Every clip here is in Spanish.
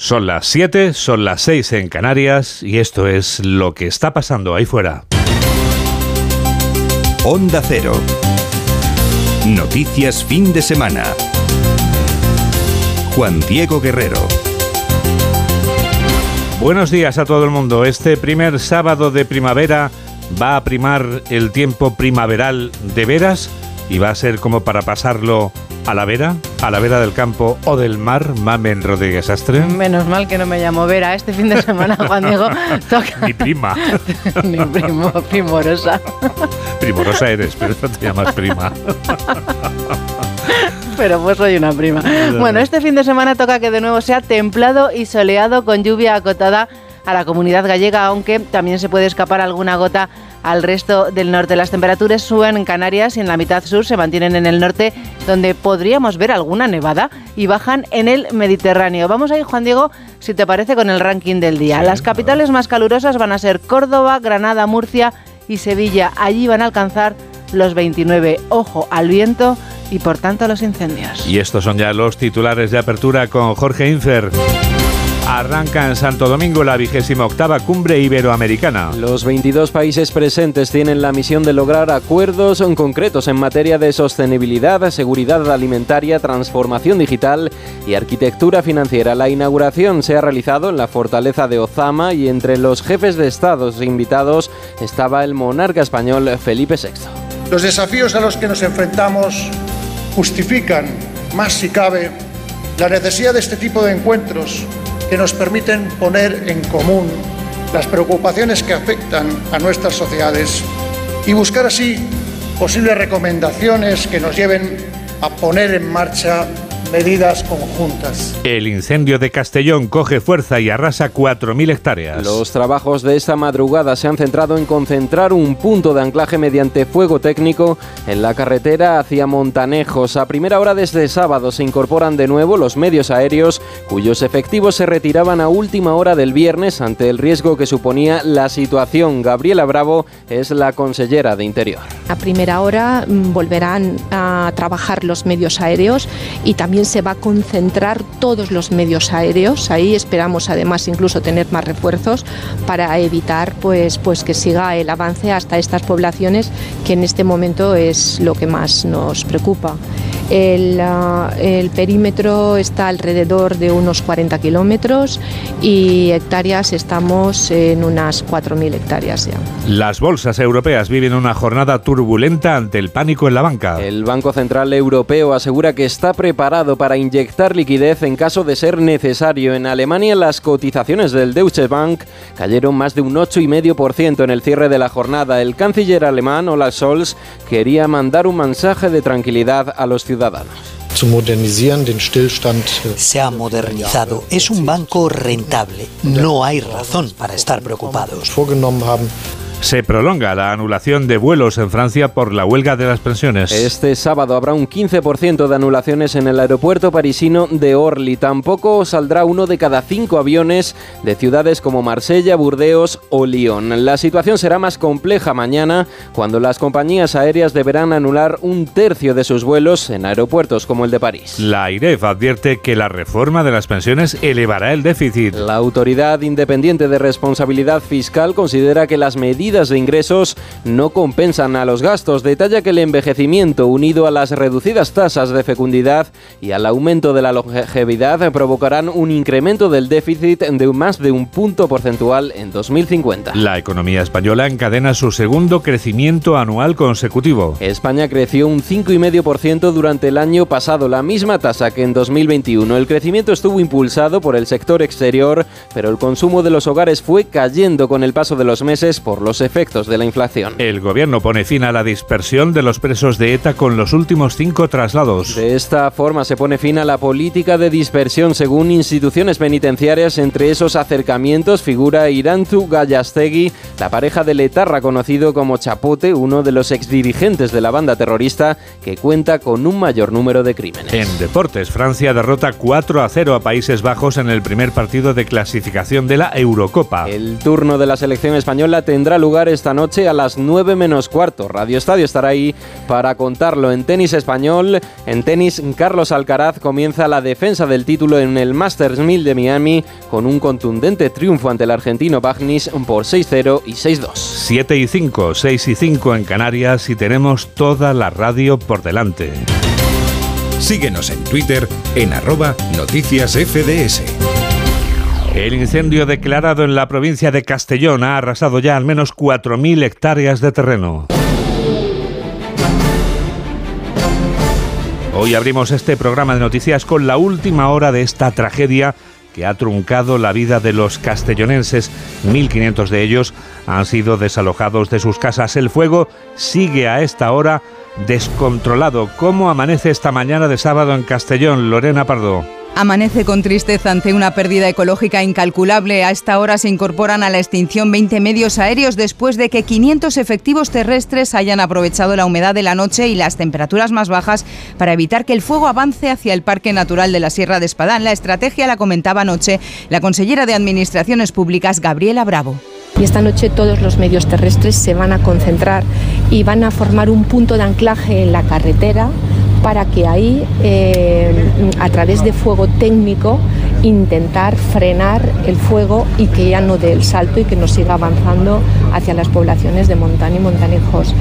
Son las 7, son las 6 en Canarias y esto es lo que está pasando ahí fuera. Onda Cero. Noticias fin de semana. Juan Diego Guerrero. Buenos días a todo el mundo. Este primer sábado de primavera va a primar el tiempo primaveral de veras y va a ser como para pasarlo a la vera, a la vera del campo o del mar, Mamen Rodríguez Astre. Menos mal que no me llamo Vera. Este fin de semana, Juan Diego, toca... Mi prima. Ni primo, primorosa. Primorosa eres, pero no te llamas prima. Pero pues soy una prima. Bueno, este fin de semana toca que de nuevo sea templado y soleado con lluvia acotada a la comunidad gallega, aunque también se puede escapar alguna gota al resto del norte. Las temperaturas suben en Canarias y en la mitad sur se mantienen en el norte, donde podríamos ver alguna nevada, y bajan en el Mediterráneo. Vamos a ir, Juan Diego, si te parece, con el ranking del día. Las capitales más calurosas van a ser Córdoba, Granada, Murcia y Sevilla. Allí van a alcanzar los 29. Ojo al viento y por tanto a los incendios. Y estos son ya los titulares de apertura con Jorge Infer. Arranca en Santo Domingo la vigésima octava cumbre iberoamericana. Los 22 países presentes tienen la misión de lograr acuerdos concretos en materia de sostenibilidad, seguridad alimentaria, transformación digital y arquitectura financiera. La inauguración se ha realizado en la fortaleza de Ozama y entre los jefes de estados invitados estaba el monarca español Felipe VI. Los desafíos a los que nos enfrentamos justifican, más si cabe, la necesidad de este tipo de encuentros que nos permiten poner en común las preocupaciones que afectan a nuestras sociedades y buscar así posibles recomendaciones que nos lleven a poner en marcha medidas conjuntas. El incendio de Castellón coge fuerza y arrasa 4.000 hectáreas. Los trabajos de esta madrugada se han centrado en concentrar un punto de anclaje mediante fuego técnico en la carretera hacia Montanejos. A primera hora desde sábado se incorporan de nuevo los medios aéreos cuyos efectivos se retiraban a última hora del viernes ante el riesgo que suponía la situación. Gabriela Bravo es la consellera de Interior. A primera hora mm, volverán a trabajar los medios aéreos y también se va a concentrar todos los medios aéreos. Ahí esperamos además incluso tener más refuerzos para evitar pues, pues que siga el avance hasta estas poblaciones que en este momento es lo que más nos preocupa. El, uh, el, perímetro está alrededor de unos 40 kilómetros y hectáreas estamos en unas 4.000 hectáreas ya. Las bolsas europeas viven una jornada turbulenta ante el pánico en la banca. El Banco Central Europeo asegura que está preparado para inyectar liquidez en caso de ser necesario. En Alemania las cotizaciones del Deutsche Bank cayeron más de un 8,5% en el cierre de la jornada. El canciller alemán Olaf Scholz quería mandar un mensaje de tranquilidad a los ciudadanos. Se ha modernizado. Es un banco rentable. No hay razón para estar preocupados. Se prolonga la anulación de vuelos en Francia por la huelga de las pensiones. Este sábado habrá un 15% de anulaciones en el aeropuerto parisino de Orly. Tampoco saldrá uno de cada cinco aviones de ciudades como Marsella, Burdeos o Lyon. La situación será más compleja mañana cuando las compañías aéreas deberán anular un tercio de sus vuelos en aeropuertos como el de París. La IREF advierte que la reforma de las pensiones elevará el déficit. La Autoridad Independiente de Responsabilidad Fiscal considera que las medidas de ingresos no compensan a los gastos. Detalla que el envejecimiento unido a las reducidas tasas de fecundidad y al aumento de la longevidad provocarán un incremento del déficit de más de un punto porcentual en 2050. La economía española encadena su segundo crecimiento anual consecutivo. España creció un 5,5% durante el año pasado, la misma tasa que en 2021. El crecimiento estuvo impulsado por el sector exterior, pero el consumo de los hogares fue cayendo con el paso de los meses por los efectos de la inflación. El gobierno pone fin a la dispersión de los presos de ETA con los últimos cinco traslados. De esta forma se pone fin a la política de dispersión según instituciones penitenciarias. Entre esos acercamientos figura Iranzu Gallastegui, la pareja de Letarra conocido como Chapote, uno de los exdirigentes de la banda terrorista que cuenta con un mayor número de crímenes. En deportes, Francia derrota 4 a 0 a Países Bajos en el primer partido de clasificación de la Eurocopa. El turno de la selección española tendrá lugar esta noche a las 9 menos cuarto. Radio Estadio estará ahí para contarlo. En tenis español, en tenis, Carlos Alcaraz comienza la defensa del título en el Masters 1000 de Miami con un contundente triunfo ante el argentino Bagnis por 6-0 y 6-2. 7 y 5, 6 y 5 en Canarias y tenemos toda la radio por delante. Síguenos en Twitter en arroba noticias FDS. El incendio declarado en la provincia de Castellón ha arrasado ya al menos 4.000 hectáreas de terreno. Hoy abrimos este programa de noticias con la última hora de esta tragedia que ha truncado la vida de los castellonenses. 1.500 de ellos han sido desalojados de sus casas. El fuego sigue a esta hora descontrolado. ¿Cómo amanece esta mañana de sábado en Castellón, Lorena Pardo? Amanece con tristeza ante una pérdida ecológica incalculable. A esta hora se incorporan a la extinción 20 medios aéreos después de que 500 efectivos terrestres hayan aprovechado la humedad de la noche y las temperaturas más bajas para evitar que el fuego avance hacia el Parque Natural de la Sierra de Espadán. La estrategia la comentaba anoche la consellera de Administraciones Públicas, Gabriela Bravo. Y esta noche todos los medios terrestres se van a concentrar y van a formar un punto de anclaje en la carretera para que ahí, eh, a través de fuego técnico, intentar frenar el fuego y que ya no dé el salto y que no siga avanzando hacia las poblaciones de Montán y Montanejos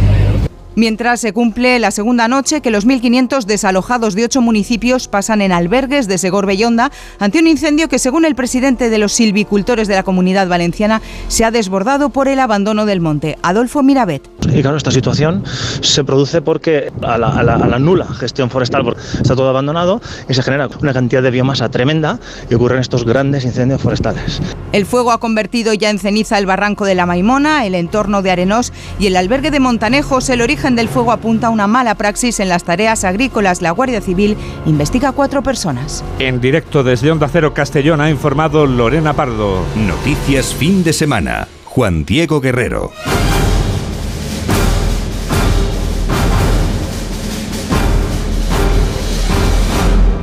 mientras se cumple la segunda noche que los 1.500 desalojados de ocho municipios pasan en albergues de Segor Bellonda ante un incendio que, según el presidente de los silvicultores de la comunidad valenciana, se ha desbordado por el abandono del monte. Adolfo Mirabet. Y claro, esta situación se produce porque a la, nula gestión forestal está todo abandonado y se genera una cantidad de biomasa tremenda y ocurren estos grandes incendios forestales. El fuego ha convertido ya en ceniza el barranco de la Maimona, el entorno de Arenós y el albergue de Montanejos. El origen del fuego apunta a una mala praxis en las tareas agrícolas. La Guardia Civil investiga a cuatro personas. En directo desde Onda Cero Castellón ha informado Lorena Pardo. Noticias fin de semana. Juan Diego Guerrero.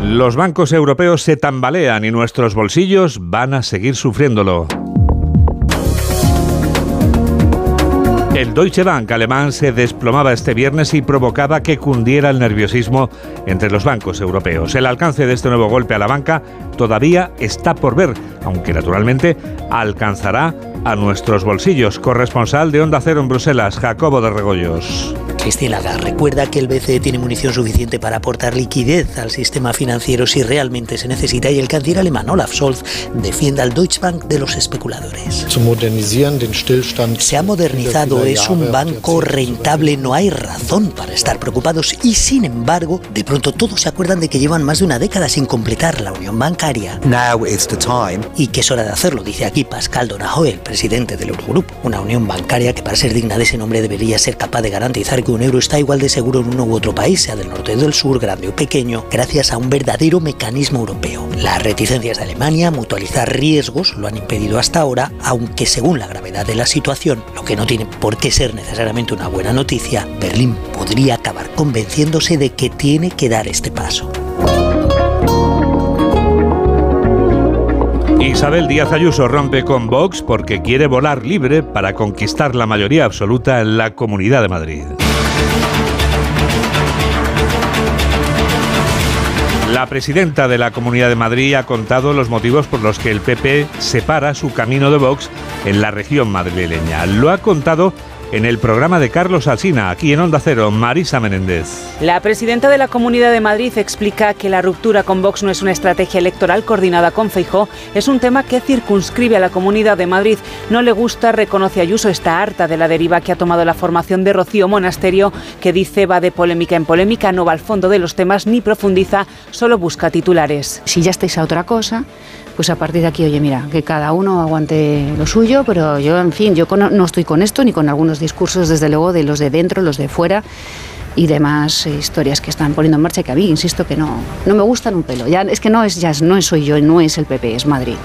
Los bancos europeos se tambalean y nuestros bolsillos van a seguir sufriéndolo. El Deutsche Bank alemán se desplomaba este viernes y provocaba que cundiera el nerviosismo entre los bancos europeos. El alcance de este nuevo golpe a la banca todavía está por ver, aunque naturalmente alcanzará a nuestros bolsillos. Corresponsal de Onda Cero en Bruselas, Jacobo de Regoyos. Cristina Lagarde recuerda que el BCE tiene munición suficiente para aportar liquidez al sistema financiero si realmente se necesita y el canciller alemán Olaf Scholz defiende al Deutsche Bank de los especuladores. Se ha modernizado, es un banco rentable, no hay razón para estar preocupados y sin embargo, de pronto todos se acuerdan de que llevan más de una década sin completar la unión bancaria. Y que es hora de hacerlo, dice aquí Pascal Donahoe, el presidente del Eurogroup, una unión bancaria que para ser digna de ese nombre debería ser capaz de garantizar que un euro está igual de seguro en uno u otro país, sea del norte o del sur, grande o pequeño, gracias a un verdadero mecanismo europeo. Las reticencias de Alemania a mutualizar riesgos lo han impedido hasta ahora, aunque según la gravedad de la situación, lo que no tiene por qué ser necesariamente una buena noticia, Berlín podría acabar convenciéndose de que tiene que dar este paso. Isabel Díaz Ayuso rompe con Vox porque quiere volar libre para conquistar la mayoría absoluta en la Comunidad de Madrid. La presidenta de la Comunidad de Madrid ha contado los motivos por los que el PP separa su camino de Vox en la región madrileña. Lo ha contado en el programa de Carlos Alsina, aquí en Onda Cero, Marisa Menéndez. La presidenta de la Comunidad de Madrid explica que la ruptura con Vox no es una estrategia electoral coordinada con Feijó, es un tema que circunscribe a la Comunidad de Madrid. No le gusta, reconoce Ayuso, está harta de la deriva que ha tomado la formación de Rocío Monasterio, que dice va de polémica en polémica, no va al fondo de los temas ni profundiza, solo busca titulares. Si ya estáis a otra cosa, pues a partir de aquí, oye, mira, que cada uno aguante lo suyo, pero yo, en fin, yo no estoy con esto ni con algunos discursos, desde luego, de los de dentro, los de fuera y demás historias que están poniendo en marcha que a mí, insisto, que no, no me gustan un pelo. Ya, es que no es ya no soy yo, no es el PP, es Madrid.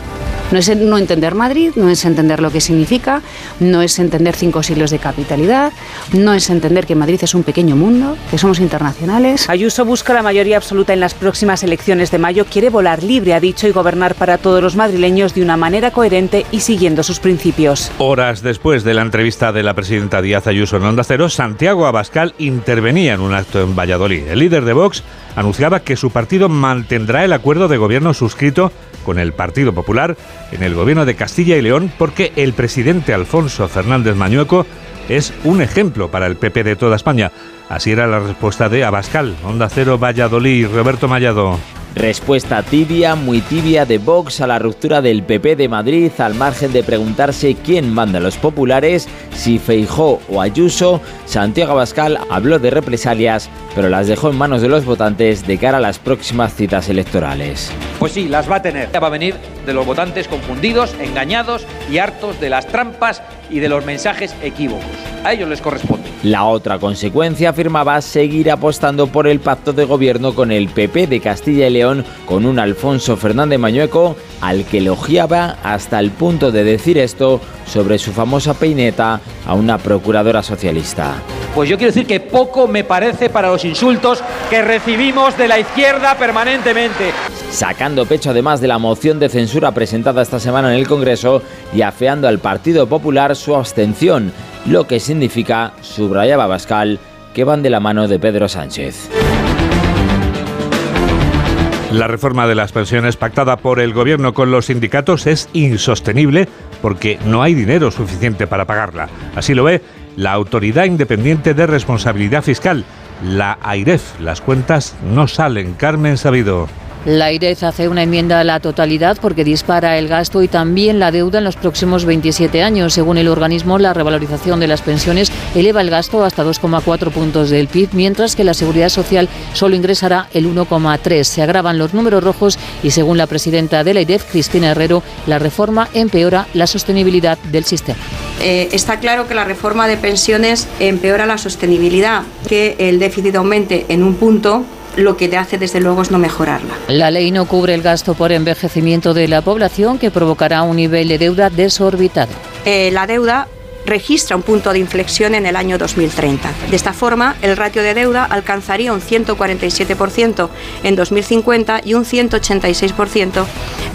No es no entender Madrid, no es entender lo que significa, no es entender cinco siglos de capitalidad, no es entender que Madrid es un pequeño mundo, que somos internacionales. Ayuso busca la mayoría absoluta en las próximas elecciones de mayo, quiere volar libre, ha dicho, y gobernar para todos los madrileños de una manera coherente y siguiendo sus principios. Horas después de la entrevista de la presidenta Díaz Ayuso en Onda Cero, Santiago Abascal intervenía en un acto en Valladolid. El líder de Vox anunciaba que su partido mantendrá el acuerdo de gobierno suscrito con el Partido Popular en el gobierno de Castilla y León porque el presidente Alfonso Fernández Mañueco es un ejemplo para el PP de toda España. Así era la respuesta de Abascal, Onda Cero Valladolid, Roberto Mallado. Respuesta tibia, muy tibia de Vox a la ruptura del PP de Madrid al margen de preguntarse quién manda a los populares, si Feijó o Ayuso, Santiago Abascal habló de represalias, pero las dejó en manos de los votantes de cara a las próximas citas electorales. Pues sí, las va a tener. Va a venir de los votantes confundidos, engañados y hartos de las trampas y de los mensajes equívocos. A ellos les corresponde. La otra consecuencia afirmaba seguir apostando por el pacto de gobierno con el PP de Castilla y León con un Alfonso Fernández Mañueco al que elogiaba hasta el punto de decir esto sobre su famosa peineta a una procuradora socialista. Pues yo quiero decir que poco me parece para los insultos que recibimos de la izquierda permanentemente. Sacando pecho además de la moción de censura presentada esta semana en el Congreso y afeando al Partido Popular su abstención, lo que significa, subrayaba Bascal, que van de la mano de Pedro Sánchez. La reforma de las pensiones pactada por el gobierno con los sindicatos es insostenible porque no hay dinero suficiente para pagarla. Así lo ve la Autoridad Independiente de Responsabilidad Fiscal, la AIREF. Las cuentas no salen. Carmen Sabido. La AIREF hace una enmienda a la totalidad porque dispara el gasto y también la deuda en los próximos 27 años. Según el organismo, la revalorización de las pensiones eleva el gasto hasta 2,4 puntos del PIB, mientras que la seguridad social solo ingresará el 1,3. Se agravan los números rojos y, según la presidenta de la AIREF, Cristina Herrero, la reforma empeora la sostenibilidad del sistema. Eh, está claro que la reforma de pensiones empeora la sostenibilidad, que el déficit aumente en un punto lo que te hace desde luego es no mejorarla. La ley no cubre el gasto por envejecimiento de la población que provocará un nivel de deuda desorbitado. Eh, la deuda registra un punto de inflexión en el año 2030. De esta forma, el ratio de deuda alcanzaría un 147% en 2050 y un 186%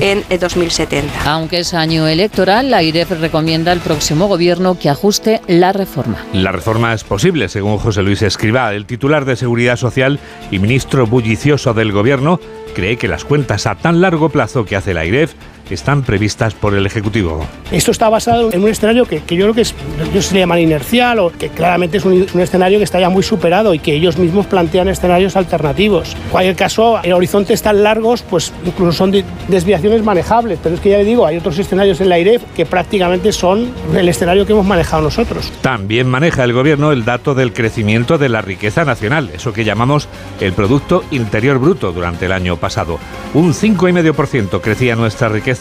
en 2070. Aunque es año electoral, la IREF recomienda al próximo gobierno que ajuste la reforma. La reforma es posible, según José Luis Escribá, el titular de Seguridad Social y ministro bullicioso del gobierno, cree que las cuentas a tan largo plazo que hace la IREF están previstas por el Ejecutivo. Esto está basado en un escenario que, yo creo que es, yo se le llama inercial o que claramente es un, escenario que está ya muy superado y que ellos mismos plantean escenarios alternativos. En cualquier caso, en horizontes tan largos, pues incluso son desviaciones manejables, pero es que ya le digo, hay otros escenarios en la IREF que prácticamente son el escenario que hemos manejado nosotros. También maneja el Gobierno el dato del crecimiento de la riqueza nacional, eso que llamamos el Producto Interior Bruto durante el año pasado. Un 5,5% crecía nuestra riqueza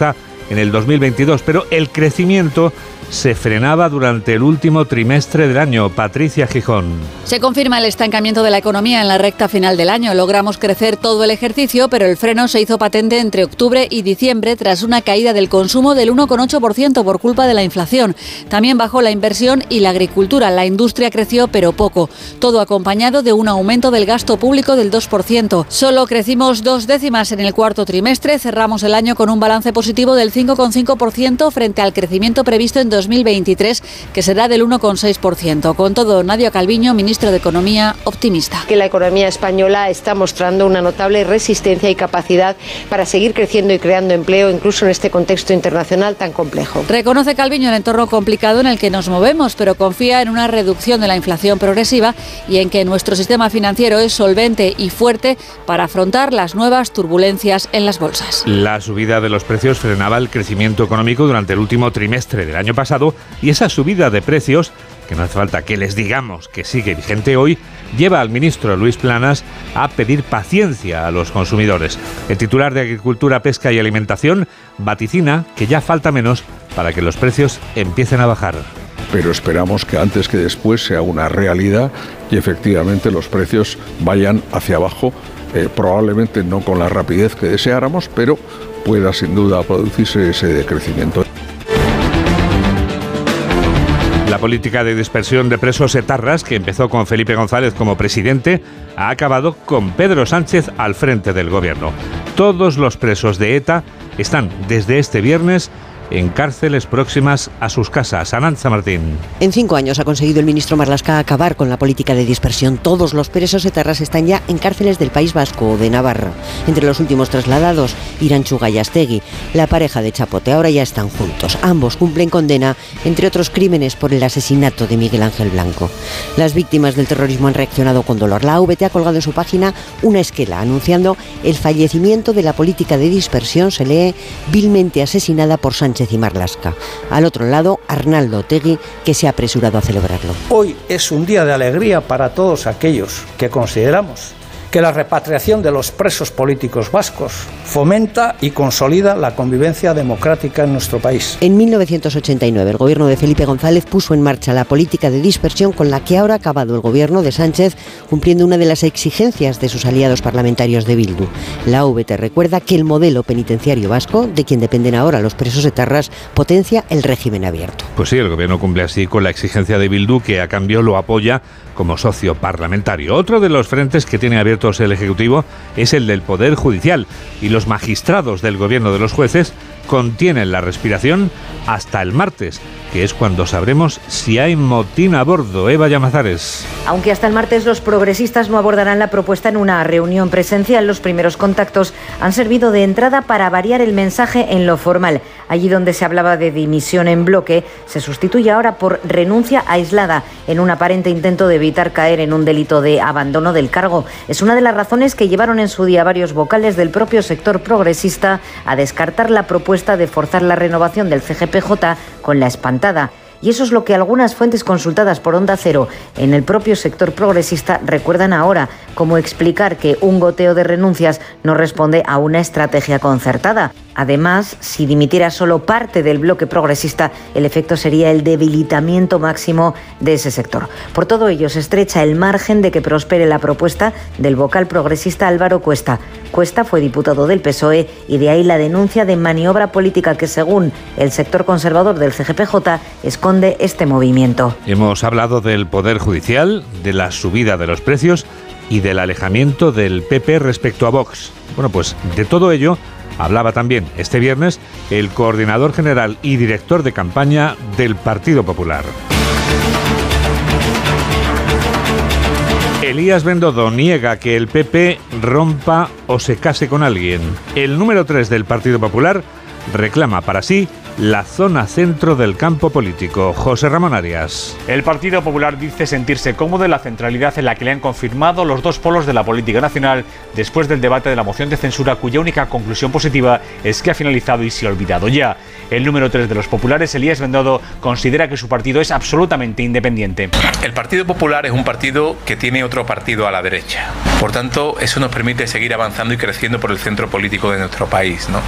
en el 2022, pero el crecimiento se frenaba durante el último trimestre del año. Patricia Gijón. Se confirma el estancamiento de la economía en la recta final del año. Logramos crecer todo el ejercicio, pero el freno se hizo patente entre octubre y diciembre tras una caída del consumo del 1,8% por culpa de la inflación. También bajó la inversión y la agricultura. La industria creció, pero poco. Todo acompañado de un aumento del gasto público del 2%. Solo crecimos dos décimas en el cuarto trimestre. Cerramos el año con un balance positivo del 5,5% frente al crecimiento previsto en 2023, que será del 1,6%. Con todo, Nadia Calviño, ministro de Economía, optimista. Que la economía española está mostrando una notable resistencia y capacidad para seguir creciendo y creando empleo, incluso en este contexto internacional tan complejo. Reconoce Calviño el entorno complicado en el que nos movemos, pero confía en una reducción de la inflación progresiva y en que nuestro sistema financiero es solvente y fuerte para afrontar las nuevas turbulencias en las bolsas. La subida de los precios frenaba el crecimiento económico durante el último trimestre del año pasado y esa subida de precios, que no hace falta que les digamos que sigue vigente hoy, lleva al ministro Luis Planas a pedir paciencia a los consumidores. El titular de Agricultura, Pesca y Alimentación vaticina que ya falta menos para que los precios empiecen a bajar pero esperamos que antes que después sea una realidad y efectivamente los precios vayan hacia abajo, eh, probablemente no con la rapidez que deseáramos, pero pueda sin duda producirse ese decrecimiento. La política de dispersión de presos etarras, que empezó con Felipe González como presidente, ha acabado con Pedro Sánchez al frente del gobierno. Todos los presos de ETA están desde este viernes en cárceles próximas a sus casas. Aranza Martín. En cinco años ha conseguido el ministro Marlasca acabar con la política de dispersión. Todos los presos etarras están ya en cárceles del País Vasco o de Navarra. Entre los últimos trasladados, Iranchuga y Astegui, la pareja de Chapote. Ahora ya están juntos. Ambos cumplen condena, entre otros crímenes, por el asesinato de Miguel Ángel Blanco. Las víctimas del terrorismo han reaccionado con dolor. La AVT ha colgado en su página una esquela anunciando el fallecimiento de la política de dispersión. Se lee vilmente asesinada por Sánchez. Al otro lado, Arnaldo Tegui, que se ha apresurado a celebrarlo. Hoy es un día de alegría para todos aquellos que consideramos que la repatriación de los presos políticos vascos fomenta y consolida la convivencia democrática en nuestro país. En 1989, el gobierno de Felipe González puso en marcha la política de dispersión con la que ahora ha acabado el gobierno de Sánchez, cumpliendo una de las exigencias de sus aliados parlamentarios de Bildu. La VT recuerda que el modelo penitenciario vasco, de quien dependen ahora los presos etarras, potencia el régimen abierto. Pues sí, el gobierno cumple así con la exigencia de Bildu, que a cambio lo apoya como socio parlamentario. Otro de los frentes que tiene el Ejecutivo es el del Poder Judicial y los magistrados del gobierno de los jueces contienen la respiración hasta el martes, que es cuando sabremos si hay motín a bordo. Eva Llamazares. Aunque hasta el martes los progresistas no abordarán la propuesta en una reunión presencial, los primeros contactos han servido de entrada para variar el mensaje en lo formal. Allí donde se hablaba de dimisión en bloque, se sustituye ahora por renuncia aislada, en un aparente intento de evitar caer en un delito de abandono del cargo. Es una de las razones que llevaron en su día varios vocales del propio sector progresista a descartar la propuesta de forzar la renovación del CGPJ con la espantada. Y eso es lo que algunas fuentes consultadas por Onda Cero en el propio sector progresista recuerdan ahora, como explicar que un goteo de renuncias no responde a una estrategia concertada. Además, si dimitiera solo parte del bloque progresista, el efecto sería el debilitamiento máximo de ese sector. Por todo ello, se estrecha el margen de que prospere la propuesta del vocal progresista Álvaro Cuesta. Cuesta fue diputado del PSOE y de ahí la denuncia de maniobra política que, según el sector conservador del CGPJ, esconde este movimiento. Hemos hablado del Poder Judicial, de la subida de los precios y del alejamiento del PP respecto a Vox. Bueno, pues de todo ello hablaba también este viernes el coordinador general y director de campaña del Partido Popular. Elías Bendodo niega que el PP rompa o se case con alguien. El número 3 del Partido Popular reclama para sí la zona centro del campo político. José Ramón Arias. El Partido Popular dice sentirse cómodo en la centralidad en la que le han confirmado los dos polos de la política nacional después del debate de la moción de censura cuya única conclusión positiva es que ha finalizado y se ha olvidado ya. El número 3 de los populares, Elías Bendodo, considera que su partido es absolutamente independiente. El Partido Popular es un partido que tiene otro partido a la derecha. Por tanto, eso nos permite seguir avanzando y creciendo por el centro político de nuestro país. ¿no?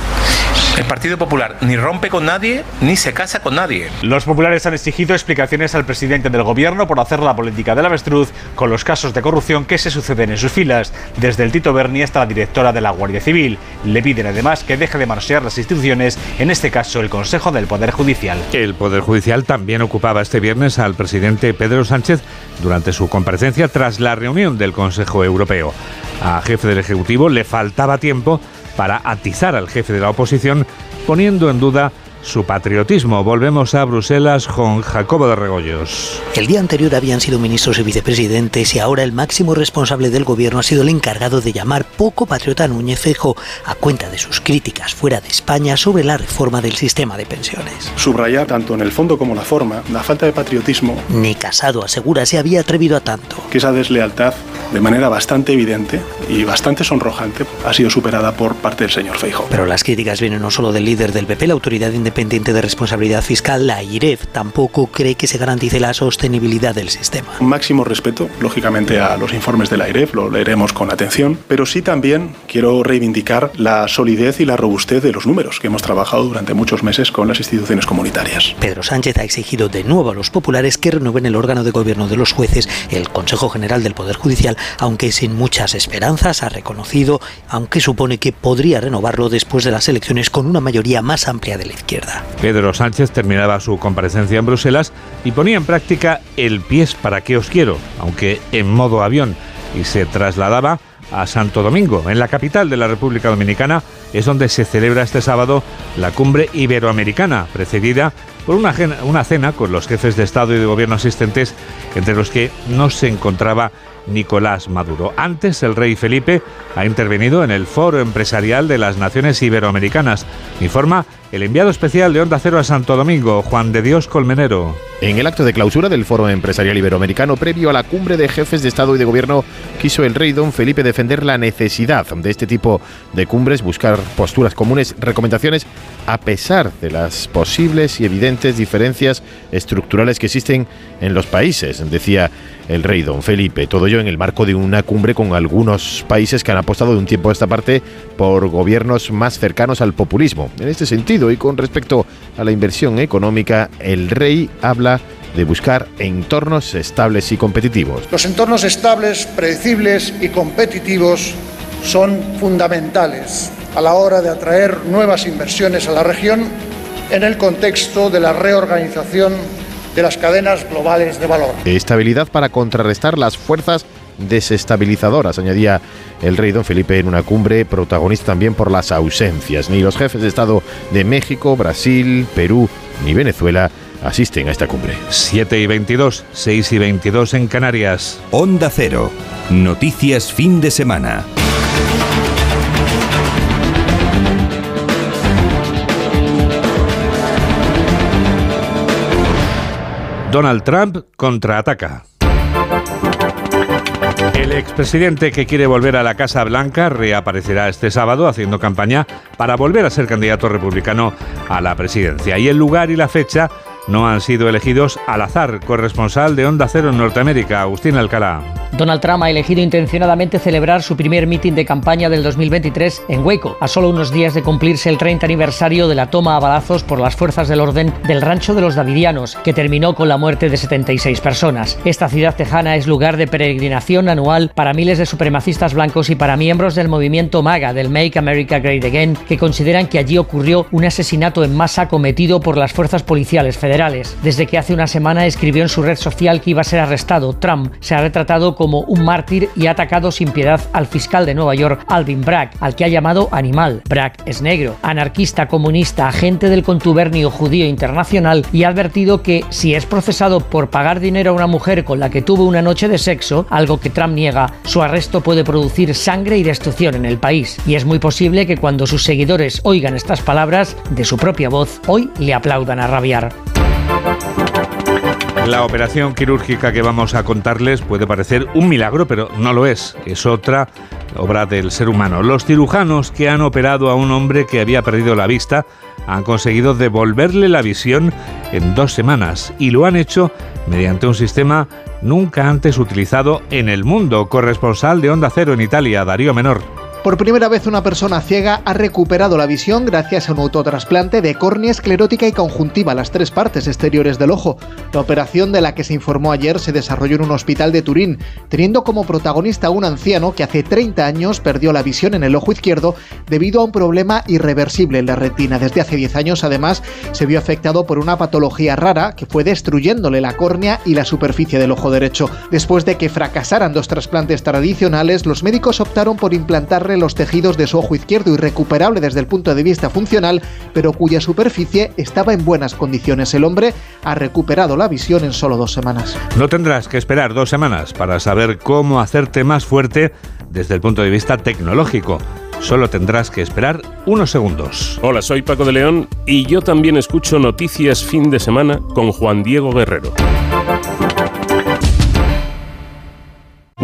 El Partido Popular ni rompe con nadie ni se casa con nadie. Los populares han exigido explicaciones al presidente del gobierno por hacer la política del avestruz con los casos de corrupción que se suceden en sus filas, desde el Tito Berni hasta la directora de la Guardia Civil. Le piden además que deje de manosear las instituciones, en este caso el Consejo del Poder Judicial. El Poder Judicial también ocupaba este viernes al presidente Pedro Sánchez durante su comparecencia tras la reunión del Consejo Europeo. A jefe del Ejecutivo le faltaba tiempo para atizar al jefe de la oposición, poniendo en duda su patriotismo. Volvemos a Bruselas con Jacobo de Regoyos. El día anterior habían sido ministros y vicepresidentes y ahora el máximo responsable del gobierno ha sido el encargado de llamar poco patriota a Núñez Fejo a cuenta de sus críticas fuera de España sobre la reforma del sistema de pensiones. Subrayar tanto en el fondo como la forma la falta de patriotismo. Ni Casado asegura se había atrevido a tanto. Que esa deslealtad, de manera bastante evidente y bastante sonrojante, ha sido superada por parte del señor Feijóo. Pero las críticas vienen no solo del líder del PP, la autoridad independiente de Responsabilidad Fiscal, la IREF, tampoco cree que se garantice la sostenibilidad del sistema. Máximo respeto, lógicamente, a los informes de la IREF, lo leeremos con atención, pero sí también quiero reivindicar la solidez y la robustez de los números que hemos trabajado durante muchos meses con las instituciones comunitarias. Pedro Sánchez ha exigido de nuevo a los populares que renueven el órgano de gobierno de los jueces, el Consejo General del Poder Judicial, aunque sin muchas esperanzas, ha reconocido, aunque supone que podría renovarlo después de las elecciones con una mayoría más amplia de la izquierda. Pedro Sánchez terminaba su comparecencia en Bruselas y ponía en práctica el pies para qué os quiero, aunque en modo avión, y se trasladaba a Santo Domingo, en la capital de la República Dominicana, es donde se celebra este sábado la cumbre iberoamericana, precedida por una, una cena con los jefes de Estado y de Gobierno asistentes, entre los que no se encontraba Nicolás Maduro. Antes, el rey Felipe ha intervenido en el Foro Empresarial de las Naciones Iberoamericanas. Informa el enviado especial de Onda Cero a Santo Domingo, Juan de Dios Colmenero. En el acto de clausura del Foro Empresarial Iberoamericano, previo a la cumbre de jefes de Estado y de Gobierno, quiso el rey don Felipe defender la necesidad de este tipo de cumbres, buscar posturas comunes, recomendaciones, a pesar de las posibles y evidentes diferencias estructurales que existen en los países, decía el rey don Felipe. Todo ello en el marco de una cumbre con algunos países que han apostado de un tiempo a esta parte por gobiernos más cercanos al populismo. En este sentido, y con respecto a la inversión económica, el rey habla de buscar entornos estables y competitivos. Los entornos estables, predecibles y competitivos son fundamentales a la hora de atraer nuevas inversiones a la región en el contexto de la reorganización de las cadenas globales de valor. Estabilidad para contrarrestar las fuerzas desestabilizadoras, añadía el rey don Felipe en una cumbre protagonista también por las ausencias. Ni los jefes de Estado de México, Brasil, Perú ni Venezuela asisten a esta cumbre. 7 y 22, 6 y 22 en Canarias. Onda Cero. Noticias fin de semana. Donald Trump contraataca. El expresidente que quiere volver a la Casa Blanca reaparecerá este sábado haciendo campaña para volver a ser candidato republicano a la presidencia. Y el lugar y la fecha no han sido elegidos al azar. Corresponsal de Onda Cero en Norteamérica, Agustín Alcalá. Donald Trump ha elegido intencionadamente celebrar su primer mitin de campaña del 2023 en Waco, a solo unos días de cumplirse el 30 aniversario de la toma a balazos por las fuerzas del orden del rancho de los Davidianos, que terminó con la muerte de 76 personas. Esta ciudad tejana es lugar de peregrinación anual para miles de supremacistas blancos y para miembros del movimiento MAGA, del Make America Great Again, que consideran que allí ocurrió un asesinato en masa cometido por las fuerzas policiales federales. Desde que hace una semana escribió en su red social que iba a ser arrestado, Trump se ha retratado como un mártir y ha atacado sin piedad al fiscal de Nueva York, Alvin Bragg, al que ha llamado animal. Bragg es negro, anarquista, comunista, agente del contubernio judío internacional y ha advertido que si es procesado por pagar dinero a una mujer con la que tuvo una noche de sexo, algo que Trump niega, su arresto puede producir sangre y destrucción en el país. Y es muy posible que cuando sus seguidores oigan estas palabras de su propia voz, hoy le aplaudan a rabiar. La operación quirúrgica que vamos a contarles puede parecer un milagro, pero no lo es. Es otra obra del ser humano. Los cirujanos que han operado a un hombre que había perdido la vista han conseguido devolverle la visión en dos semanas y lo han hecho mediante un sistema nunca antes utilizado en el mundo. Corresponsal de Onda Cero en Italia, Darío Menor. Por primera vez una persona ciega ha recuperado la visión gracias a un autotrasplante de córnea esclerótica y conjuntiva, las tres partes exteriores del ojo. La operación de la que se informó ayer se desarrolló en un hospital de Turín, teniendo como protagonista a un anciano que hace 30 años perdió la visión en el ojo izquierdo debido a un problema irreversible en la retina. Desde hace 10 años, además, se vio afectado por una patología rara que fue destruyéndole la córnea y la superficie del ojo derecho. Después de que fracasaran dos trasplantes tradicionales, los médicos optaron por implantarle los tejidos de su ojo izquierdo irrecuperable desde el punto de vista funcional, pero cuya superficie estaba en buenas condiciones. El hombre ha recuperado la visión en solo dos semanas. No tendrás que esperar dos semanas para saber cómo hacerte más fuerte desde el punto de vista tecnológico. Solo tendrás que esperar unos segundos. Hola, soy Paco de León y yo también escucho Noticias Fin de Semana con Juan Diego Guerrero.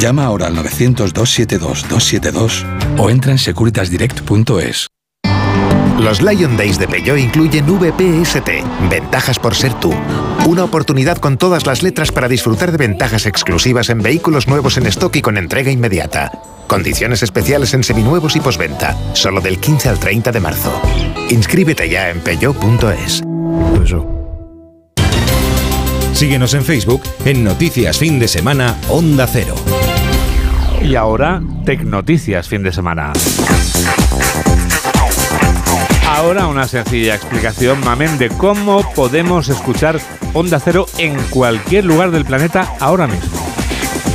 Llama ahora al 900-272-272 o entra en securitasdirect.es. Los Lion Days de Peugeot incluyen VPST, ventajas por ser tú. Una oportunidad con todas las letras para disfrutar de ventajas exclusivas en vehículos nuevos en stock y con entrega inmediata. Condiciones especiales en seminuevos y posventa, solo del 15 al 30 de marzo. Inscríbete ya en peugeot.es. Síguenos en Facebook en Noticias Fin de Semana Onda Cero. Y ahora, Tecnoticias fin de semana. Ahora una sencilla explicación, Mamen, de cómo podemos escuchar Onda Cero en cualquier lugar del planeta ahora mismo.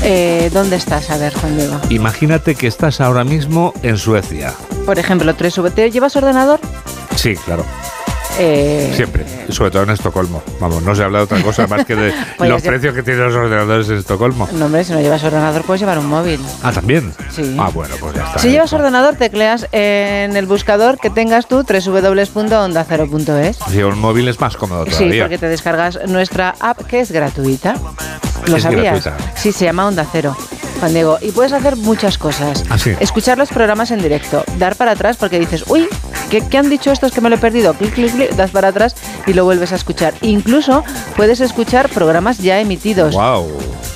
Eh, ¿Dónde estás? A ver, Juan Diego. Imagínate que estás ahora mismo en Suecia. Por ejemplo, tres ¿te llevas ordenador? Sí, claro. Eh, Siempre, sobre todo en Estocolmo. Vamos, no se habla de otra cosa más que de Pues los precios que tienen los ordenadores en Estocolmo. No, hombre, si no llevas ordenador puedes llevar un móvil. Ah, también. Sí. Ah, bueno, pues ya está. Si llevas ordenador, tecleas en el buscador que tengas tú www.ondacero.es. Si un móvil es más cómodo Sí, todavía. porque te descargas nuestra app que es gratuita. ¿Lo Es sabías? gratuita. Sí, se llama Onda Cero. Juan Diego, y puedes hacer muchas cosas. Ah, sí. Escuchar los programas en directo, dar para atrás porque dices, uy, ¿qué, qué han dicho estos que me lo he perdido? Clic, clic, clic, das para atrás y lo vuelves a escuchar. Incluso puedes escuchar programas ya emitidos. Wow.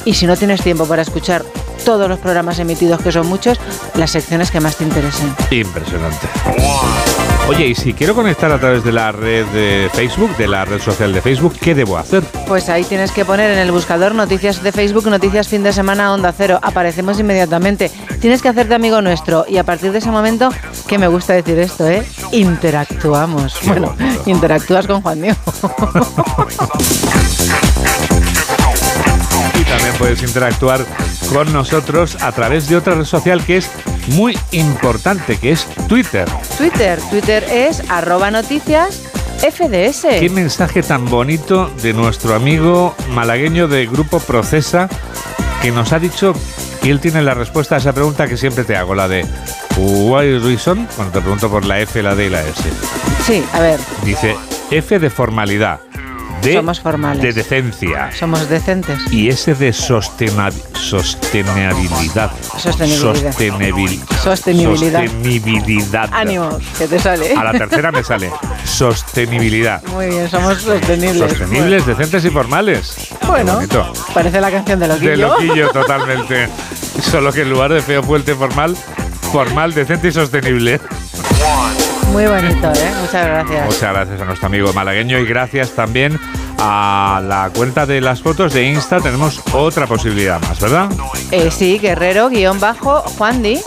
Y si no tienes tiempo para escuchar todos los programas emitidos, que son muchos, las secciones que más te interesen. Impresionante. Oye, y si quiero conectar a través de la red de Facebook, de la red social de Facebook, ¿qué debo hacer? Pues ahí tienes que poner en el buscador noticias de Facebook, noticias fin de semana, onda cero. Aparecemos inmediatamente. Tienes que hacerte amigo nuestro y a partir de ese momento, que me gusta decir esto, ¿eh? Interactuamos. Bueno, interactúas con Juan Diego. Y también puedes interactuar con nosotros a través de otra red social que es muy importante, que es Twitter. Twitter, Twitter es arroba noticias FDS. Qué mensaje tan bonito de nuestro amigo malagueño de Grupo Procesa que nos ha dicho que él tiene la respuesta a esa pregunta que siempre te hago, la de Why reason, cuando te pregunto por la F, la D y la S. Sí, a ver, Dice F de formalidad, D Somos formales. de decencia somos decentes. y S de sostena- sostenibilidad. Sostenibilidad. Sostenibilidad. Sostenibilidad. Ánimo, que te sale. A la tercera me sale sostenibilidad. Muy bien, somos sostenibles. Sostenibles, decentes y formales. Bueno, parece la canción de Loquillo. De loquillo, totalmente. Solo que en lugar de feo fuerte formal, formal, decente y sostenible. Muy bonito, ¿eh? Muchas gracias. Muchas gracias a nuestro amigo malagueño y gracias también a la cuenta de las fotos de Insta. Tenemos otra posibilidad más, ¿verdad? Eh, sí, Guerrero, guion bajo, Juan Di.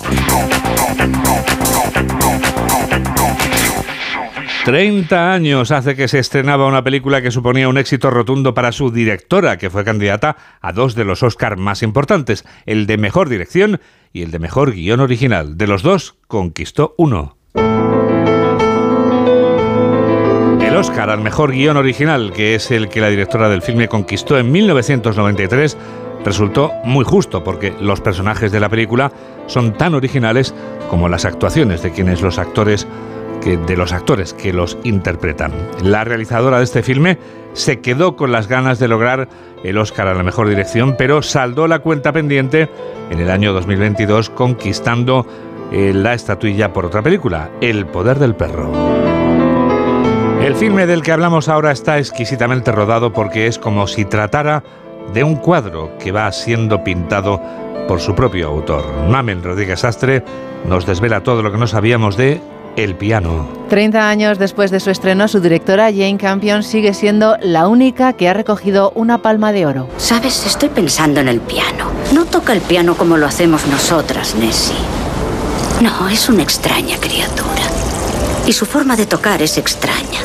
30 años hace que se estrenaba una película que suponía un éxito rotundo para su directora, que fue candidata a dos de los Oscar más importantes, el de Mejor Dirección y el de Mejor Guión Original. De los dos, conquistó uno. Oscar al Mejor Guión Original, que es el que la directora del filme conquistó en 1993, resultó muy justo porque los personajes de la película son tan originales como las actuaciones de quienes los actores que de los actores que los interpretan. La realizadora de este filme se quedó con las ganas de lograr el Oscar a la mejor dirección, pero saldó la cuenta pendiente en el año 2022 conquistando eh, la estatuilla por otra película, El poder del perro. El filme del que hablamos ahora está exquisitamente rodado porque es como si tratara de un cuadro que va siendo pintado por su propio autor. Mamel Rodríguez Sastre nos desvela todo lo que no sabíamos de El piano. 30 años después de su estreno, su directora Jane Campion sigue siendo la única que ha recogido una palma de oro. Sabes, estoy pensando en el piano. No toca el piano como lo hacemos nosotras, Nessie. No, es una extraña criatura. Y su forma de tocar es extraña.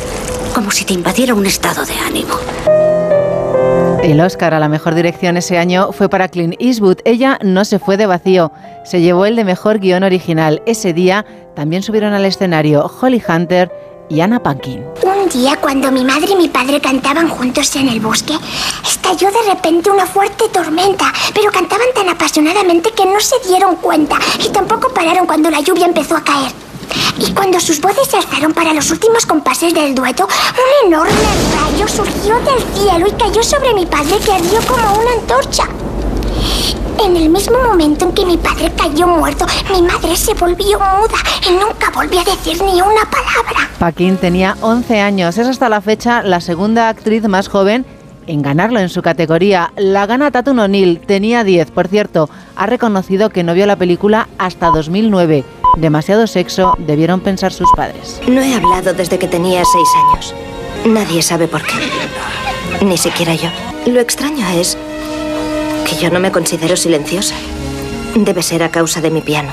Como si te invadiera un estado de ánimo. El Oscar a la mejor dirección ese año fue para Clint Eastwood. Ella no se fue de vacío, se llevó el de mejor guion original. Ese día también subieron al escenario Holly Hunter y Anna Paquin. Un día, cuando mi madre y mi padre cantaban juntos en el bosque, estalló de repente una fuerte tormenta, pero cantaban tan apasionadamente que no se dieron cuenta y tampoco pararon cuando la lluvia empezó a caer. Y cuando sus voces se alzaron para los últimos compases del dueto, un enorme rayo surgió del cielo y cayó sobre mi padre que ardió como una antorcha. En el mismo momento en que mi padre cayó muerto, mi madre se volvió muda y nunca volvió a decir ni una palabra. Paquin tenía 11 años, es hasta la fecha la segunda actriz más joven en ganarlo en su categoría. La gana Tatun O'Neill, tenía 10, por cierto, ha reconocido que no vio la película hasta 2009. Demasiado sexo, debieron pensar sus padres. No he hablado desde que tenía 6 años. Nadie sabe por qué. Ni siquiera yo. Lo extraño es que yo no me considero silenciosa. Debe ser a causa de mi piano.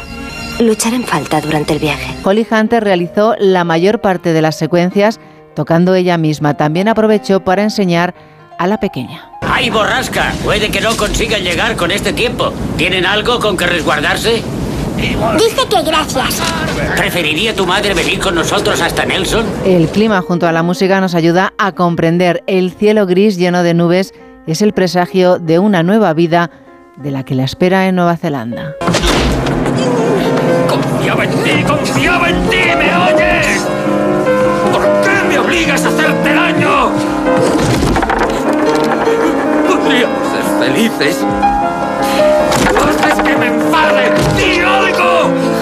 Lo echaré en falta durante el viaje. Holly Hunter realizó la mayor parte de las secuencias tocando ella misma. También aprovechó para enseñar a la pequeña. ¡Ay, borrasca! Puede que no consigan llegar con este tiempo. ¿Tienen algo con que resguardarse? Dice que gracias. ¿Preferiría tu madre venir con nosotros hasta Nelson? El clima junto a la música nos ayuda a comprender el cielo gris lleno de nubes es el presagio de una nueva vida de la que la espera en Nueva Zelanda. Confiaba en ti, confiaba en ti, ¿me oyes? ¿Por qué me obligas a hacerte daño? Podríamos ser felices.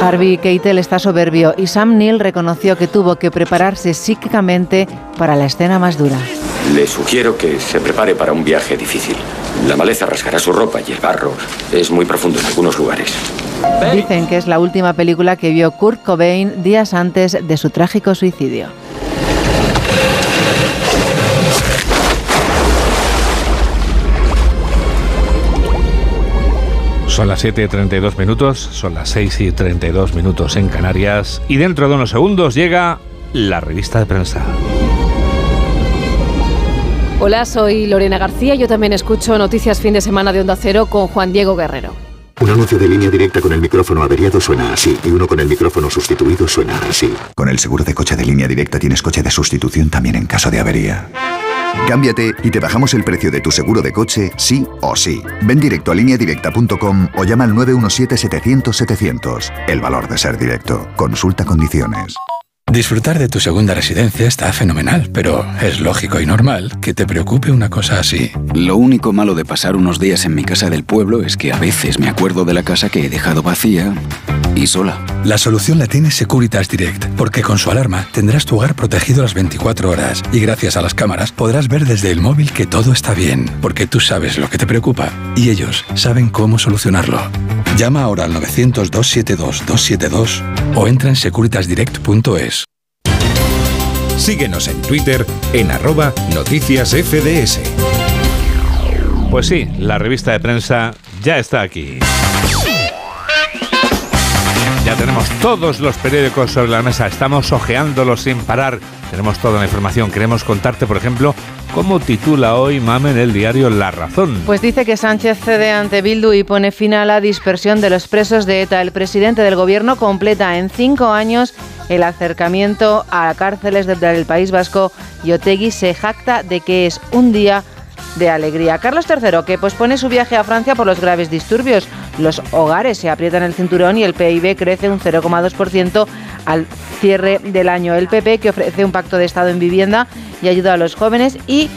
Harvey Keitel está soberbio y Sam Neill reconoció que tuvo que prepararse psíquicamente para la escena más dura. Le sugiero que se prepare para un viaje difícil. La maleza rasgará su ropa y el barro es muy profundo en algunos lugares. Dicen que es la última película que vio Kurt Cobain días antes de su trágico suicidio. Son las 7 y 32 minutos, son las 6 y 32 minutos en Canarias y dentro de unos segundos llega la revista de prensa. Hola, soy Lorena García. Yo también escucho Noticias Fin de Semana de Onda Cero con Juan Diego Guerrero. Un anuncio de línea directa con el micrófono averiado suena así y uno con el micrófono sustituido suena así. Con el seguro de coche de línea directa tienes coche de sustitución también en caso de avería. Cámbiate y te bajamos el precio de tu seguro de coche, sí o sí. Ven directo a lineadirecta.com o llama al 917-700-700. El valor de ser directo. Consulta condiciones. Disfrutar de tu segunda residencia está fenomenal, pero es lógico y normal que te preocupe una cosa así. Lo único malo de pasar unos días en mi casa del pueblo es que a veces me acuerdo de la casa que he dejado vacía y sola. La solución la tiene Securitas Direct, porque con su alarma tendrás tu hogar protegido las 24 horas y gracias a las cámaras podrás ver desde el móvil que todo está bien, porque tú sabes lo que te preocupa y ellos saben cómo solucionarlo. Llama ahora al 900-272-272 o entra en securitasdirect.es. Síguenos en Twitter en arroba noticias FDS. Pues sí, la revista de prensa ya está aquí. Ya tenemos todos los periódicos sobre la mesa, estamos ojeándolos sin parar. Tenemos toda la información. Queremos contarte, por ejemplo, cómo titula hoy Mame en el diario La Razón. Pues dice que Sánchez cede ante Bildu y pone fin a la dispersión de los presos de ETA. El presidente del gobierno completa en cinco años el acercamiento a cárceles del País Vasco y Otegui se jacta de que es un día de alegría. Carlos III, que pospone su viaje a Francia por los graves disturbios. Los hogares se aprietan el cinturón y el PIB crece un 0,2% al cierre del año. El PP, que ofrece un pacto de Estado en vivienda y ayuda a los jóvenes y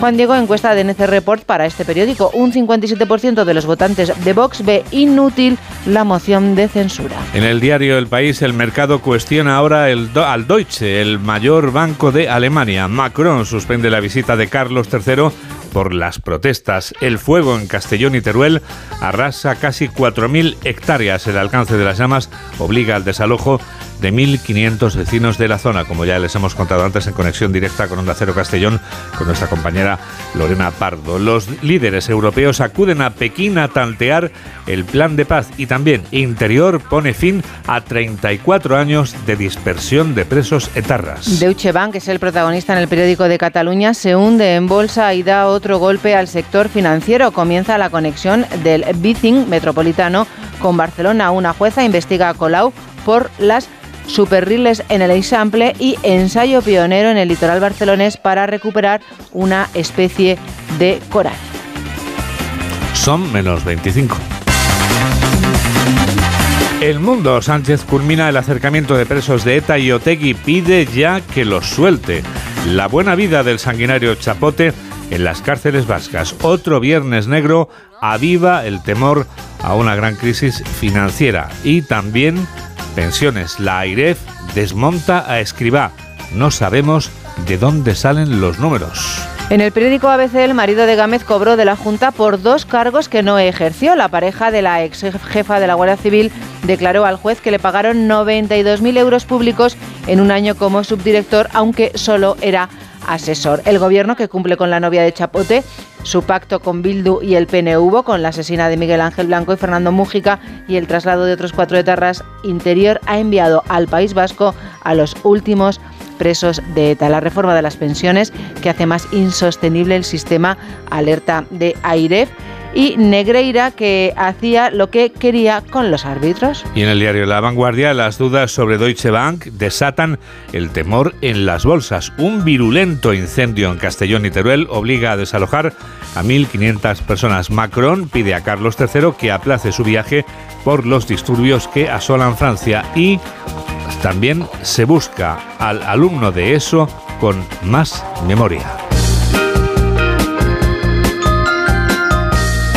Juan Diego, encuesta de NC Report para este periódico. Un 57% de los votantes de Vox ve inútil la moción de censura. En el diario El País, el mercado cuestiona ahora al Deutsche, el mayor banco de Alemania. Macron suspende la visita de Carlos III por las protestas. El fuego en Castellón y Teruel arrasa casi 4.000 hectáreas. El alcance de las llamas obliga al desalojo de 1.500 vecinos de la zona, como ya les hemos contado antes en conexión directa con Onda Cero Castellón, con nuestra compañera Lorena Pardo. Los líderes europeos acuden a Pekín a tantear el plan de paz y también Interior pone fin a 34 años de dispersión de presos etarras. Deutsche Bank es el protagonista en el periódico de Cataluña, se hunde en bolsa y da otro golpe al sector financiero. Comienza la conexión del Bicing metropolitano con Barcelona. Una jueza investiga a Colau por las superriles en el Eixample y ensayo pionero en el litoral barcelonés para recuperar una especie de coral. Son menos 25. El mundo Sánchez culmina el acercamiento de presos de ETA y Otegui pide ya que los suelte. La buena vida del sanguinario Chapote en las cárceles vascas. Otro viernes negro aviva el temor a una gran crisis financiera y también pensiones. La AIREF desmonta a Escribá. No sabemos de dónde salen los números. En el periódico ABC, el marido de Gámez cobró de la Junta por dos cargos que no ejerció. La pareja de la ex jefa de la Guardia Civil declaró al juez que le pagaron 92.000 euros públicos en un año como subdirector, aunque solo era asesor. El gobierno, que cumple con la novia de Chapote, su pacto con Bildu y el PNV, con la asesina de Miguel Ángel Blanco y Fernando Mújica y el traslado de otros cuatro etarras, Interior ha enviado al País Vasco a los últimos presos de ETA. La reforma de las pensiones que hace más insostenible el sistema alerta de AIREF y Negreira que hacía lo que quería con los árbitros. Y en el diario La Vanguardia las dudas sobre Deutsche Bank desatan el temor en las bolsas. Un virulento incendio en Castellón y Teruel obliga a desalojar a 1.500 personas. Macron pide a Carlos III que aplace su viaje por los disturbios que asolan Francia y también se busca al alumno de ESO con más memoria.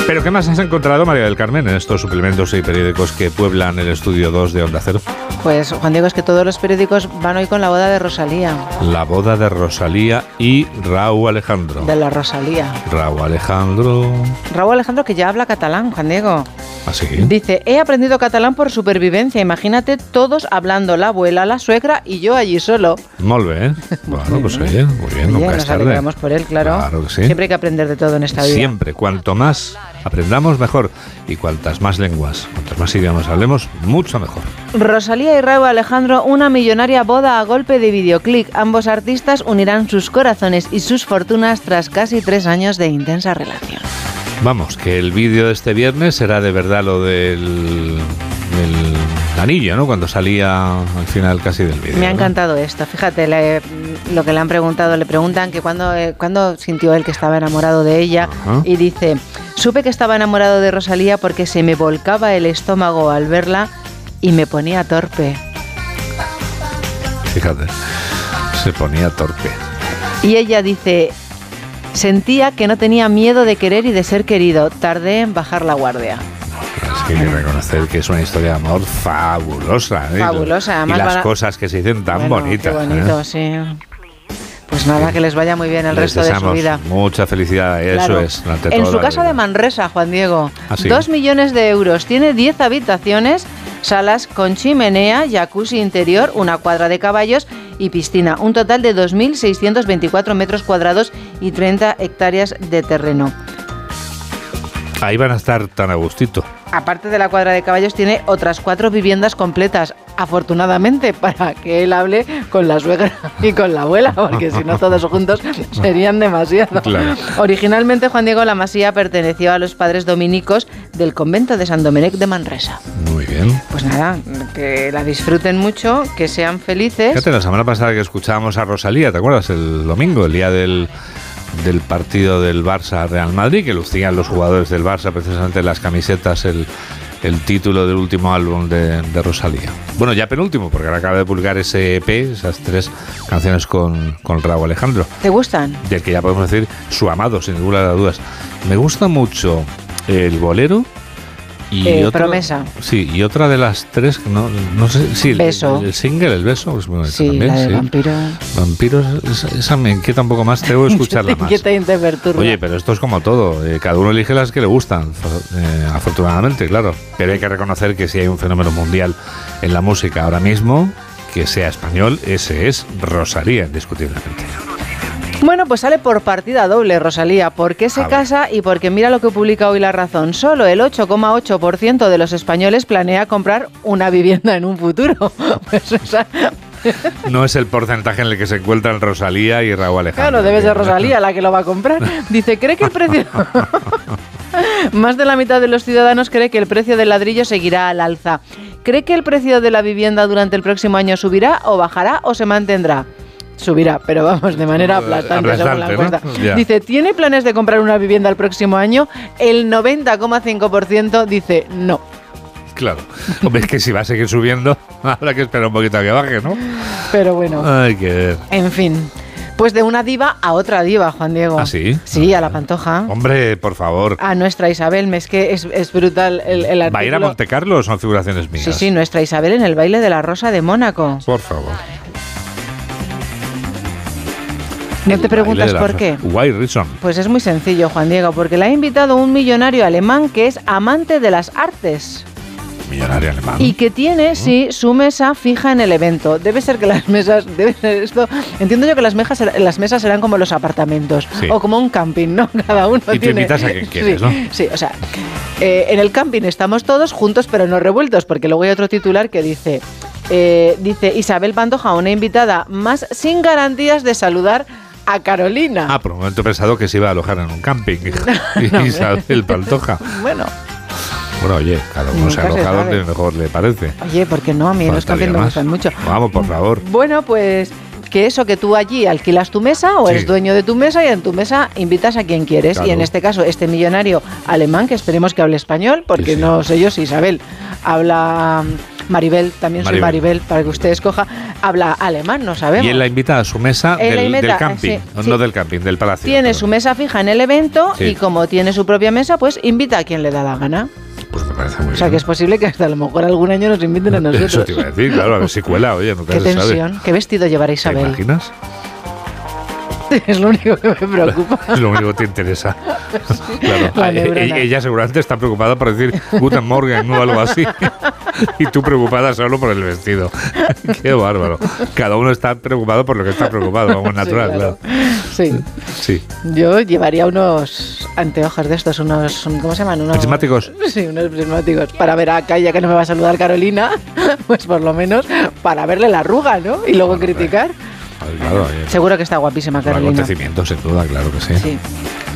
¿Pero qué más has encontrado, María del Carmen, en estos suplementos y periódicos que pueblan el estudio 2 de Onda Cero? Pues, Juan Diego, es que todos los periódicos van hoy con la boda de Rosalía. La boda de Rosalía y Raúl Alejandro. De la Rosalía. Raúl Alejandro. Raúl Alejandro que ya habla catalán, Juan Diego. ¿Así? Dice, he aprendido catalán por supervivencia. Imagínate todos hablando, la abuela, la suegra y yo allí solo. Molt bé. ¿eh? Bueno, pues oye, muy bien, nunca Oye, es nos tarde. alegramos por él, claro. Claro que sí. Siempre hay que aprender de todo en esta vida. Siempre, cuanto más aprendamos, mejor. Y cuantas más lenguas, cuantos más idiomas hablemos, mucho mejor. Rosalía y Raúl Alejandro, una millonaria boda a golpe de videoclip. Ambos artistas unirán sus corazones y sus fortunas tras casi tres años de intensa relación. Vamos, que el vídeo de este viernes será de verdad lo del, del anillo, ¿no? Cuando salía al final casi del vídeo. Me ha ¿no? encantado esto. Fíjate, le- lo que le han preguntado, le preguntan que cuando, eh, cuándo sintió él que estaba enamorado de ella Ajá. y dice, supe que estaba enamorado de Rosalía porque se me volcaba el estómago al verla y me ponía torpe. Fíjate, se ponía torpe. Y ella dice, sentía que no tenía miedo de querer y de ser querido. Tardé en bajar la guardia. Es que hay que reconocer que es una historia de amor fabulosa. ¿eh? Fabulosa, Y además las van a- cosas que se dicen tan Bueno, bonitas. Qué ¿eh? bonito, sí. Pues nada, que les vaya muy bien el Les resto de su vida. Mucha felicidad, eso Claro. es. En su casa vida. de Manresa, Juan Diego, ¿Ah, sí? dos millones de euros. Tiene 10 habitaciones, salas con chimenea, jacuzzi interior, una cuadra de caballos y piscina. Un total de 2.624 metros cuadrados y 30 hectáreas de terreno. Ahí van a estar tan a gustito. Aparte de la cuadra de caballos, tiene otras cuatro viviendas completas, afortunadamente, para que él hable con la suegra y con la abuela, porque si no todos juntos serían demasiado. Claro. Originalmente, Juan Diego La Masía perteneció a los padres dominicos del convento de San Domenech de Manresa. Muy bien. Pues nada, que la disfruten mucho, que sean felices. Fíjate, la semana pasada que escuchábamos a Rosalía, ¿te acuerdas? El domingo, el día del, del partido del Barça Real Madrid, que lucían los jugadores del Barça precisamente en las camisetas el, el título del último álbum de, de Rosalía. Bueno, ya penúltimo, porque ahora acaba de publicar ese EP, esas tres canciones con, con Raúl Alejandro, ¿Te gustan? del que ya podemos decir su amado, sin ninguna de las dudas. Me gusta mucho el bolero. Y Eh, otro- Promesa. Sí, y otra de las tres, no, no sé, sí, el- Beso. El, single, el beso, pues bueno, Sí, también, la de sí. vampiro. Vampiros, esa, esa me inquieta un poco más, tengo que escucharla más. inquieta y te perturba. Oye, pero esto es como todo, eh, cada uno elige las que le gustan, eh, afortunadamente, claro. Pero hay que reconocer que si hay un fenómeno mundial en la música ahora mismo, que sea español, ese es Rosalía, indiscutiblemente. Bueno, pues sale por partida doble, Rosalía. ¿Por qué se casa? Y porque mira lo que publica hoy La Razón. Solo el 8,8% de los españoles planea comprar una vivienda en un futuro. Pues, o sea, No es el porcentaje en el que se encuentran Rosalía y Raúl Alejandro. claro, debe ser Rosalía la que lo va a comprar. Dice, ¿cree que el precio... Más de la mitad de los ciudadanos cree que el precio del ladrillo seguirá al alza. ¿Cree que el precio de la vivienda durante el próximo año subirá o bajará o se mantendrá? Subirá, pero vamos, de manera aplastante, según la. Dice, ¿tiene planes de comprar una vivienda el próximo año? El 90,5% dice no. Claro. Hombre, es que si va a seguir subiendo, habrá que esperar un poquito a que baje, ¿no? Pero bueno, Hay que ver. en fin. Pues de una diva a otra diva, Juan Diego. ¿Ah, sí? Sí, a la pantoja. Hombre, por favor. A nuestra Isabel, es que es, es brutal el, el ¿Va a ir a artículo. Monte Carlo o son figuraciones mías? Sí, sí, nuestra Isabel en el baile de la Rosa de Mónaco. Por favor. ¿No te preguntas por qué? Why reason? Pues es muy sencillo, Juan Diego, porque la ha invitado un millonario alemán que es amante de las artes Millonario alemán. y que tiene, sí, su mesa fija en el evento. Debe ser que las mesas, debe ser esto. Entiendo yo que las, mejas, las mesas serán como los apartamentos Sí. o como un camping, ¿no? Cada uno Y tiene. invitas a quien quieres, sí, ¿no? Sí, o sea, eh, en el camping estamos todos juntos, pero no revueltos, porque luego hay otro titular que dice. eh, dice Isabel Pantoja, una invitada más sin garantías de saludar a Carolina. Ah, por un momento he pensado que se iba a alojar en un camping. Isabel Pantoja. Bueno, Bueno, oye, cada uno se Nunca se aloja sabe. donde mejor le parece. oye, ¿por qué no? A mí los campings me gustan mucho. Vamos, por favor. Bueno, pues que eso, que tú allí alquilas tu mesa o Sí. eres dueño de tu mesa y en tu mesa invitas a quien quieres. Claro. Y en este caso, este millonario alemán, que esperemos que hable español, porque no sé yo si Isabel habla Maribel, también soy Maribel. Maribel, para que usted escoja, habla alemán, no sabemos. Y él la invita a su mesa del, invita, del camping. sí, no sí. del camping, del palacio. Tiene su mesa fija en el evento Sí. y como tiene su propia mesa, pues invita a quien le da la gana. Pues me parece muy O sea que bien. es posible que hasta a lo mejor algún año nos inviten a nosotros. Eso te iba a decir, claro, a ver si cuela, oye, nunca Qué se sabe. tensión, qué vestido llevará ¿Te Isabel. imaginas? Es lo único que me preocupa. Es lo único que te interesa. Claro. La e- neurona. e- Ella seguramente está preocupada por decir Guten Morgen o algo así. Y tú preocupada solo por el vestido. Qué bárbaro. Cada uno está preocupado por lo que está preocupado, como es natural, claro. claro. Sí, Sí. yo llevaría unos anteojos de estos, unos, ¿cómo se llaman? Unos Prismáticos. Sí, unos prismáticos. Para ver acá, ya que no me va a saludar Carolina, pues por lo menos para verle la arruga, ¿no? Y luego criticar. Ay, Claro, Seguro que está guapísima un Carolina. acontecimiento, sin duda, claro que sí. Sí,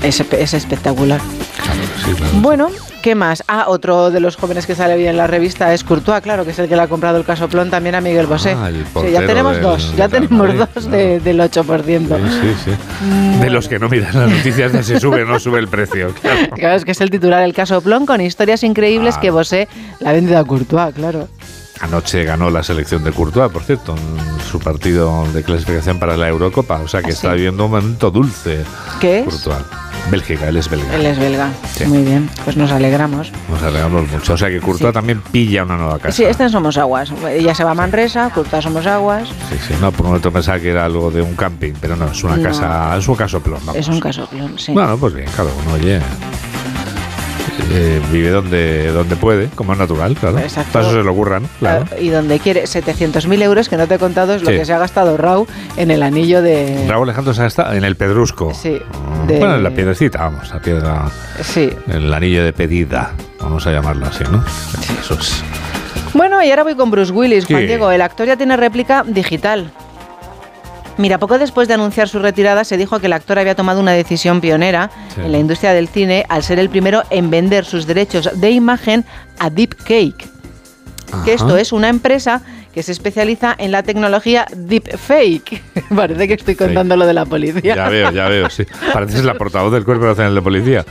es, es espectacular. Claro que sí, claro. Bueno, ¿qué más? Ah, otro de los jóvenes que sale bien en la revista es Courtois, claro, que es el que le ha comprado el casoplón también a Miguel Bosé. Ah, sí, ya tenemos del dos, ya tenemos Madrid, dos de- del 8%. Sí, sí, sí. De los que no miran las noticias de si sube o no sube el precio. Claro. Claro, es que es el titular El casoplón con historias increíbles Ah. que Bosé le ha vendido a Courtois, claro. Anoche ganó la selección de Courtois, por cierto, en su partido de clasificación para la Eurocopa. O sea que está viviendo un momento dulce. ¿Qué es? Courtois. Bélgica, él es belga. Él es belga. Sí. Muy bien, pues nos alegramos. Nos alegramos mucho. O sea que Courtois Sí. también pilla una nueva casa. Sí, en Somos Aguas. Ella se va a Manresa, Courtois Somos Aguas. Sí, sí, no, por un momento pensaba que era algo de un camping, pero no, es una No. casa, es un caso plom, vamos. Es un casoplón, sí. Bueno, pues bien, cada uno, oye. Eh, vive donde, donde puede, como es natural, claro. Exacto. Para eso se lo ocurran, claro. Y donde quiere 700.000 euros, que no te he contado, es lo Sí. que se ha gastado Rau en el anillo de... Raúl Alejandro se está en el Pedrusco. Sí, de- Bueno, en la piedrecita, vamos, la piedra, Sí. el anillo de pedida, vamos a llamarlo así, ¿no? Eso es. Bueno, y ahora voy con Bruce Willis, Juan. Diego. El actor ya tiene réplica digital. Mira, poco después de anunciar su retirada se dijo que el actor había tomado una decisión pionera Sí. en la industria del cine al ser el primero en vender sus derechos de imagen a Deepcake. Que esto es una empresa que se especializa en la tecnología deepfake. Parece que estoy contando lo de la policía. Ya veo, ya veo, sí. Pareces la portavoz del Cuerpo Nacional de Policía.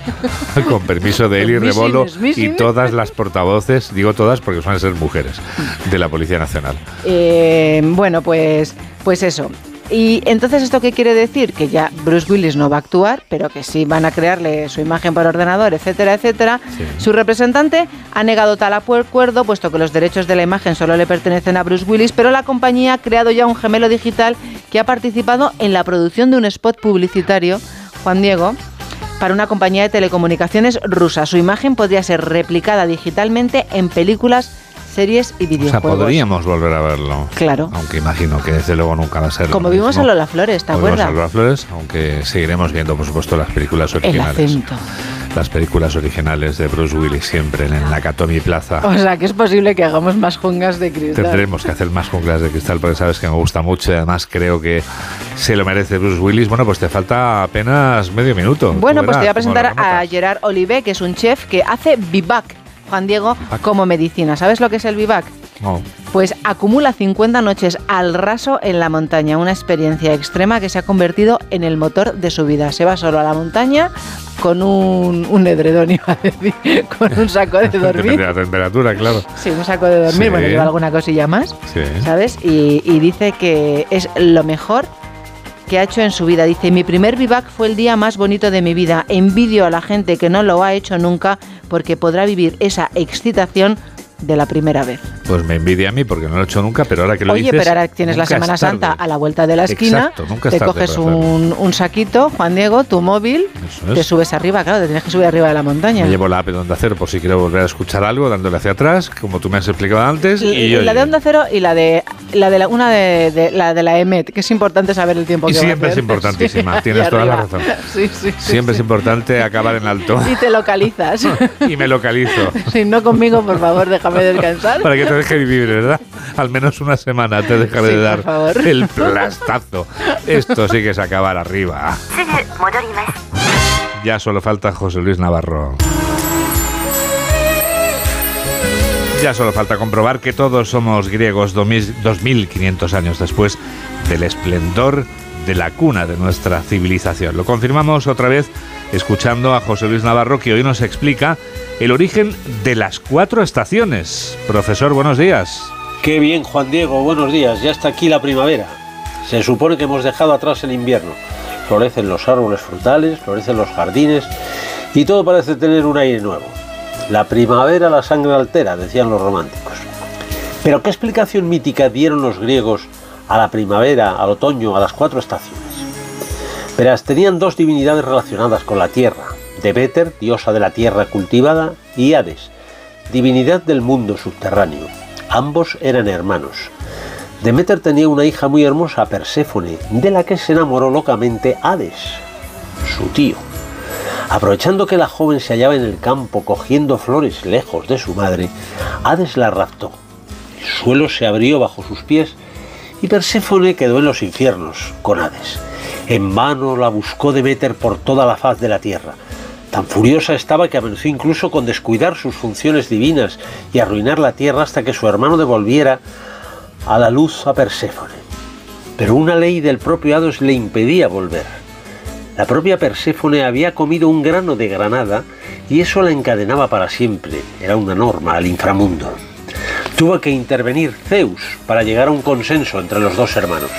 Con permiso de Eli Rebolo y todas las portavoces, digo todas porque suelen ser mujeres, de la Policía Nacional. Eh, bueno, pues, pues eso. Y entonces, ¿esto qué quiere decir? Que ya Bruce Willis no va a actuar, pero que sí van a crearle su imagen por ordenador, etcétera, etcétera. Su representante ha negado tal acuerdo, puesto que los derechos de la imagen solo le pertenecen a Bruce Willis, pero la compañía ha creado ya un gemelo digital que ha participado en la producción de un spot publicitario, Juan Diego, para una compañía de telecomunicaciones rusa. Su imagen podría ser replicada digitalmente en películas, series y O sea, videojuegos. podríamos volver a verlo. Claro. Aunque imagino que desde luego nunca va a ser. lo Como vimos en Lola Flores, ¿te acuerdas? en Lola Flores, aunque seguiremos viendo, por supuesto, las películas El originales. acento. Las películas originales de Bruce Willis siempre en el Nakatomi Plaza. O sea, que es posible que hagamos más jungas de cristal. Tendremos que hacer más junglas de cristal porque sabes que me gusta mucho y además creo que se lo merece Bruce Willis. Bueno, pues te falta apenas medio minuto. Bueno, pues te voy a presentar a. Gerard Olivé, que es un chef que hace bivac. Juan Diego, como medicina. ¿Sabes lo que es el vivac? No. Pues acumula 50 noches al raso en la montaña, una experiencia extrema que se ha convertido en el motor de su vida. Se va solo a la montaña con un, un edredón, iba a decir, con un saco de dormir. de la temperatura, claro. Sí, un saco de dormir, Sí. bueno, lleva alguna cosilla más, Sí. ¿sabes? Y, y dice que es lo mejor que ha hecho en su vida. Dice, mi primer vivac fue el día más bonito de mi vida. Envidio a la gente que no lo ha hecho nunca porque podrá vivir esa excitación de la primera vez. Pues me envidia a mí porque no lo he hecho nunca, pero ahora que lo Oye, dices, pero ahora tienes la Semana. Santa a la vuelta de la esquina, Exacto, nunca es te tarde coges un, un saquito, Juan Diego, tu móvil, es. te subes arriba, claro, te tienes que subir arriba de la montaña. Me llevo la app de Onda Cero por si quiero volver a escuchar algo, dándole hacia atrás, como tú me has explicado antes. Y, Y- oye, la de Onda Cero y la de la de la, una de, de- la de la EMET, que es importante saber el tiempo Y que va a siempre es importantísima, Sí, tienes toda la razón. Sí, sí, sí, siempre sí. es importante acabar en alto. Y te localizas. y me localizo. Si no conmigo, por favor, déjame descansar. Para que te deje vivir, ¿verdad? Al menos una semana te dejaré Sí, de por dar favor. el plastazo. Esto sí que es acabar arriba. Ya solo falta José Luis Navarro. Ya solo falta comprobar que todos somos griegos 2000 2500 años después del esplendor de la cuna de nuestra civilización. Lo confirmamos otra vez escuchando a José Luis Navarro que hoy nos explica el origen de las cuatro estaciones. Profesor, buenos días. Qué bien, Juan Diego, buenos días. Ya está aquí la primavera. Se supone que hemos dejado atrás el invierno. Florecen los árboles frutales, florecen los jardines y todo parece tener un aire nuevo. La primavera la sangre altera, decían los románticos. Pero ¿qué explicación mítica dieron los griegos a la primavera, al otoño, a las cuatro estaciones? Verás, tenían dos divinidades relacionadas con la tierra. Deméter, diosa de la tierra cultivada, y Hades, divinidad del mundo subterráneo. Ambos eran hermanos. Deméter tenía una hija muy hermosa, Perséfone, de la que se enamoró locamente Hades, su tío. Aprovechando que la joven se hallaba en el campo cogiendo flores lejos de su madre, Hades la raptó. El suelo se abrió bajo sus pies y Perséfone quedó en los infiernos con Hades. En vano la buscó Deméter por toda la faz de la tierra. Tan furiosa estaba que amenazó incluso con descuidar sus funciones divinas y arruinar la tierra hasta que su hermano devolviera a la luz a Perséfone. Pero una ley del propio Hades le impedía volver. La propia Perséfone había comido un grano de granada y eso la encadenaba para siempre. Era una norma al inframundo. Tuvo que intervenir Zeus para llegar a un consenso entre los dos hermanos.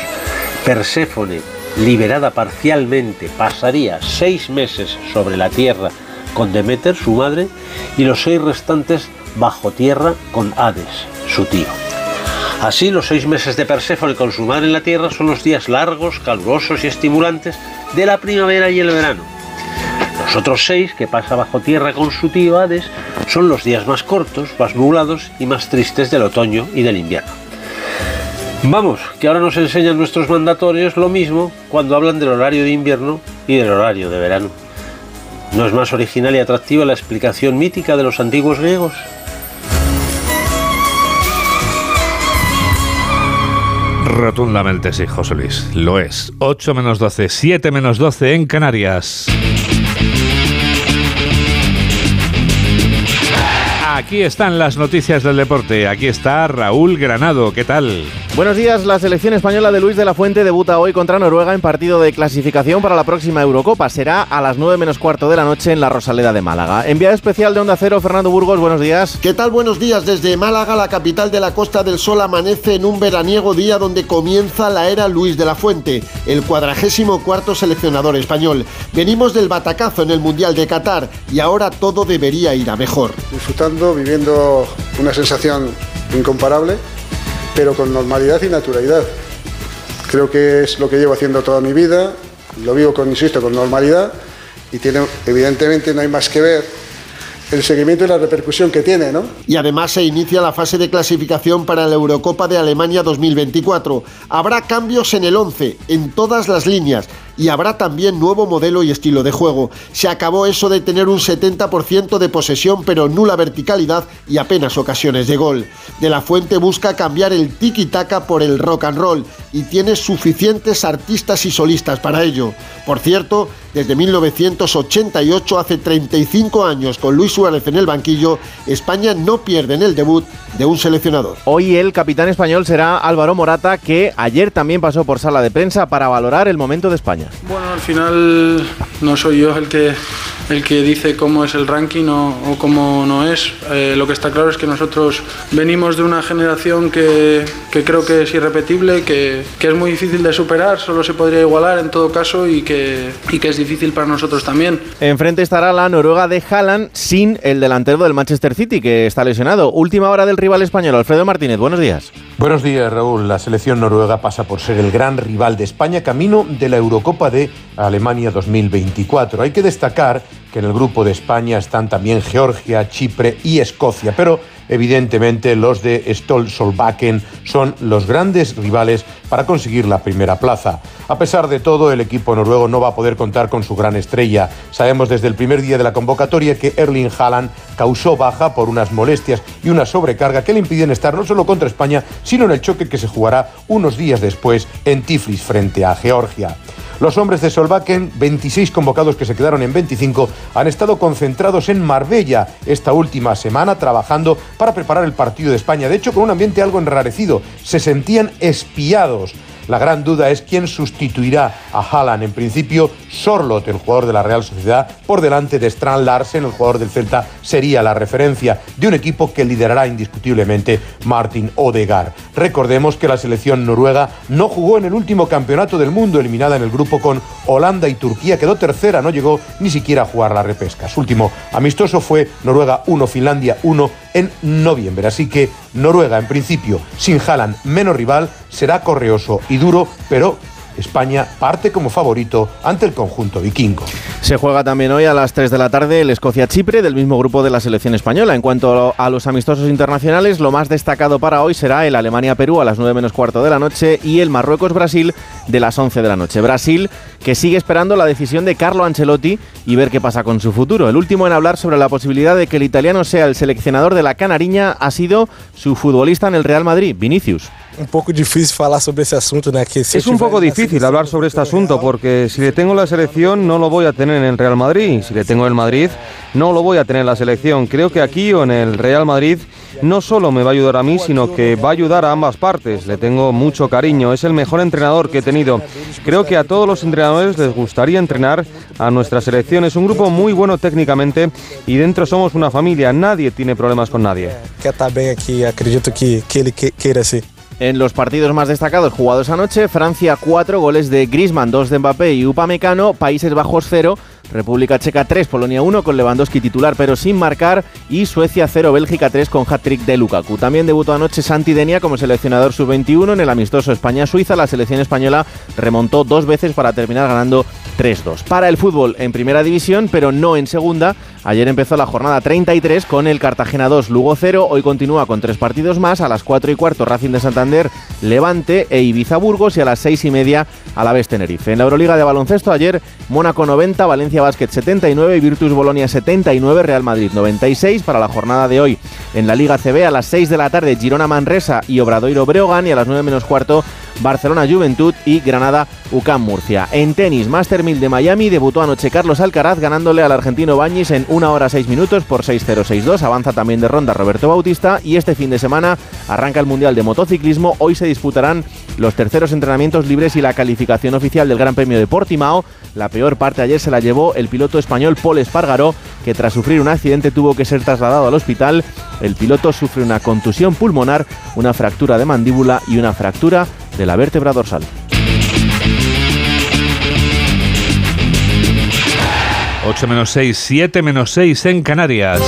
Perséfone, liberada parcialmente, pasaría seis meses sobre la tierra con Deméter, su madre, y los seis restantes bajo tierra con Hades, su tío. Así, los seis meses de Perséfone con su madre en la tierra son los días largos, calurosos y estimulantes de la primavera y el verano. Los otros seis que pasa bajo tierra con su tío Hades son los días más cortos, más nublados y más tristes del otoño y del invierno. Vamos, que ahora nos enseñan nuestros mandatorios lo mismo cuando hablan del horario de invierno y del horario de verano. ¿No es más original y atractiva la explicación mítica de los antiguos griegos? Rotundamente sí, José Luis. Lo es. 8 menos 12, 7 menos 12 en Canarias. Aquí están las noticias del deporte. Aquí está Raúl Granado. ¿Qué tal? Buenos días, la selección española de Luis de la Fuente debuta hoy contra Noruega en partido de clasificación para la próxima Eurocopa. Será a las 9 menos cuarto de la noche en la Rosaleda de Málaga. Enviado especial de Onda Cero, Fernando Burgos, buenos días. ¿Qué tal? Buenos días. Desde Málaga, la capital de la Costa del Sol, amanece en un veraniego día donde comienza la era Luis de la Fuente, el cuadragésimo cuarto seleccionador español. Venimos del batacazo en el Mundial de Qatar y ahora todo debería ir a mejor. disfrutando, viviendo una sensación incomparable, pero con normalidad y naturalidad. Creo que es lo que llevo haciendo toda mi vida, lo vivo con, insisto, con normalidad y tiene, evidentemente no hay más que ver el seguimiento y la repercusión que tiene, ¿no? Y además se inicia la fase de clasificación para la Eurocopa de Alemania 2024. Habrá cambios en el 11, en todas las líneas. Y habrá también nuevo modelo y estilo de juego. Se acabó eso de tener un 70% de posesión pero nula verticalidad y apenas ocasiones de gol. De la Fuente busca cambiar el tiki-taka por el rock and roll y tiene suficientes artistas y solistas para ello. Por cierto, desde 1988, hace 35 años, con Luis Suárez en el banquillo, España no pierde en el debut de un seleccionador. Hoy el capitán español será Álvaro Morata, que ayer también pasó por sala de prensa para valorar el momento de España. Bueno, al final no soy yo el que, el que dice cómo es el ranking o, o cómo no es. Eh, lo que está claro es que nosotros venimos de una generación que, que creo que es irrepetible, que, que, es muy difícil de superar, solo se podría igualar en todo caso y que, y que es difícil para nosotros también. Enfrente estará la Noruega de Haaland sin el delantero del Manchester City, que está lesionado. Última hora del rival español, Alfredo Martínez. Buenos días. Buenos días, Raúl. La selección noruega pasa por ser el gran rival de España camino de la Eurocopa de Alemania 2024. Hay que destacar que en el grupo de España están también Georgia, Chipre y Escocia, pero evidentemente los de Stol Solbakken son los grandes rivales para conseguir la primera plaza. A pesar de todo, el equipo noruego no va a poder contar con su gran estrella. Sabemos desde el primer día de la convocatoria que Erling Haaland causó baja por unas molestias y una sobrecarga que le impiden estar no solo contra España, sino en el choque que se jugará unos días después en Tiflis frente a Georgia. Los hombres de Solbakken, 26 convocados que se quedaron en 25, han estado concentrados en Marbella esta última semana trabajando para preparar el partido de España. De hecho, con un ambiente algo enrarecido. Se sentían espiados. La gran duda es quién sustituirá a Haaland. En principio, Sorlot, el jugador de la Real Sociedad, por delante de Strand Larsen, el jugador del Celta, sería la referencia de un equipo que liderará indiscutiblemente Martin Odegaard. Recordemos que la selección noruega no jugó en el último campeonato del mundo, eliminada en el grupo con Holanda y Turquía, quedó tercera, no llegó ni siquiera a jugar la repesca. Su último amistoso fue Noruega 1, Finlandia 1 en noviembre. Así que Noruega, en principio, sin Haaland menos rival, será correoso duro, pero España parte como favorito ante el conjunto vikingo. Se juega también hoy a las 3 de la tarde el Escocia-Chipre del mismo grupo de la selección española. En cuanto a los amistosos internacionales, lo más destacado para hoy será el Alemania-Perú a las 9 menos cuarto de la noche y el Marruecos-Brasil de las 11 de la noche. Brasil que sigue esperando la decisión de Carlo Ancelotti y ver qué pasa con su futuro. El último en hablar sobre la posibilidad de que el italiano sea el seleccionador de la Canariña ha sido su futbolista en el Real Madrid, Vinicius. Un poco difícil hablar sobre ese asunto. ¿no? Que es un poco difícil hablar sobre este asunto porque si le tengo la selección no lo voy a tener en el Real Madrid. Si le tengo el Madrid no lo voy a tener en la selección. Creo que aquí o en el Real Madrid no solo me va a ayudar a mí, sino que va a ayudar a ambas partes. Le tengo mucho cariño. Es el mejor entrenador que he tenido. Creo que a todos los entrenadores les gustaría entrenar a nuestra selección. Es un grupo muy bueno técnicamente y dentro somos una familia. Nadie tiene problemas con nadie. Que está bien aquí, acredito que, que él quiere así. En los partidos más destacados jugados anoche, Francia 4, goles de Griezmann, 2 de Mbappé y Upamecano, Países Bajos 0, República Checa 3, Polonia 1 con Lewandowski titular pero sin marcar y Suecia 0, Bélgica 3 con hat-trick de Lukaku. También debutó anoche Santi Denia como seleccionador sub-21 en el amistoso España-Suiza. La selección española remontó dos veces para terminar ganando 3-2. Para el fútbol en primera división pero no en segunda. Ayer empezó la jornada 33 con el Cartagena 2, Lugo 0. Hoy continúa con tres partidos más. A las 4 y cuarto Racing de Santander, Levante e Ibiza Burgos y a las 6 y media a la vez Tenerife. En la Euroliga de baloncesto ayer Mónaco 90, Valencia Basket 79 y Virtus Bolonia 79, Real Madrid 96 para la jornada de hoy. En la Liga CB a las 6 de la tarde Girona Manresa y Obradoiro Breogán y a las 9 menos cuarto Barcelona Juventud y Granada UCAM Murcia. En tenis, Master 1000 de Miami debutó anoche Carlos Alcaraz ganándole al argentino Bañis en 1 hora 6 minutos por 6-0-6-2. Avanza también de ronda Roberto Bautista y este fin de semana arranca el Mundial de Motociclismo. Hoy se disputarán los terceros entrenamientos libres y la calificación oficial del Gran Premio de Portimao. La peor parte ayer se la llevó el piloto español Paul Espargaró, que tras sufrir un accidente tuvo que ser trasladado al hospital. El piloto sufre una contusión pulmonar, una fractura de mandíbula y una fractura de la vértebra dorsal. 8 menos 6, 7 menos 6 en Canarias.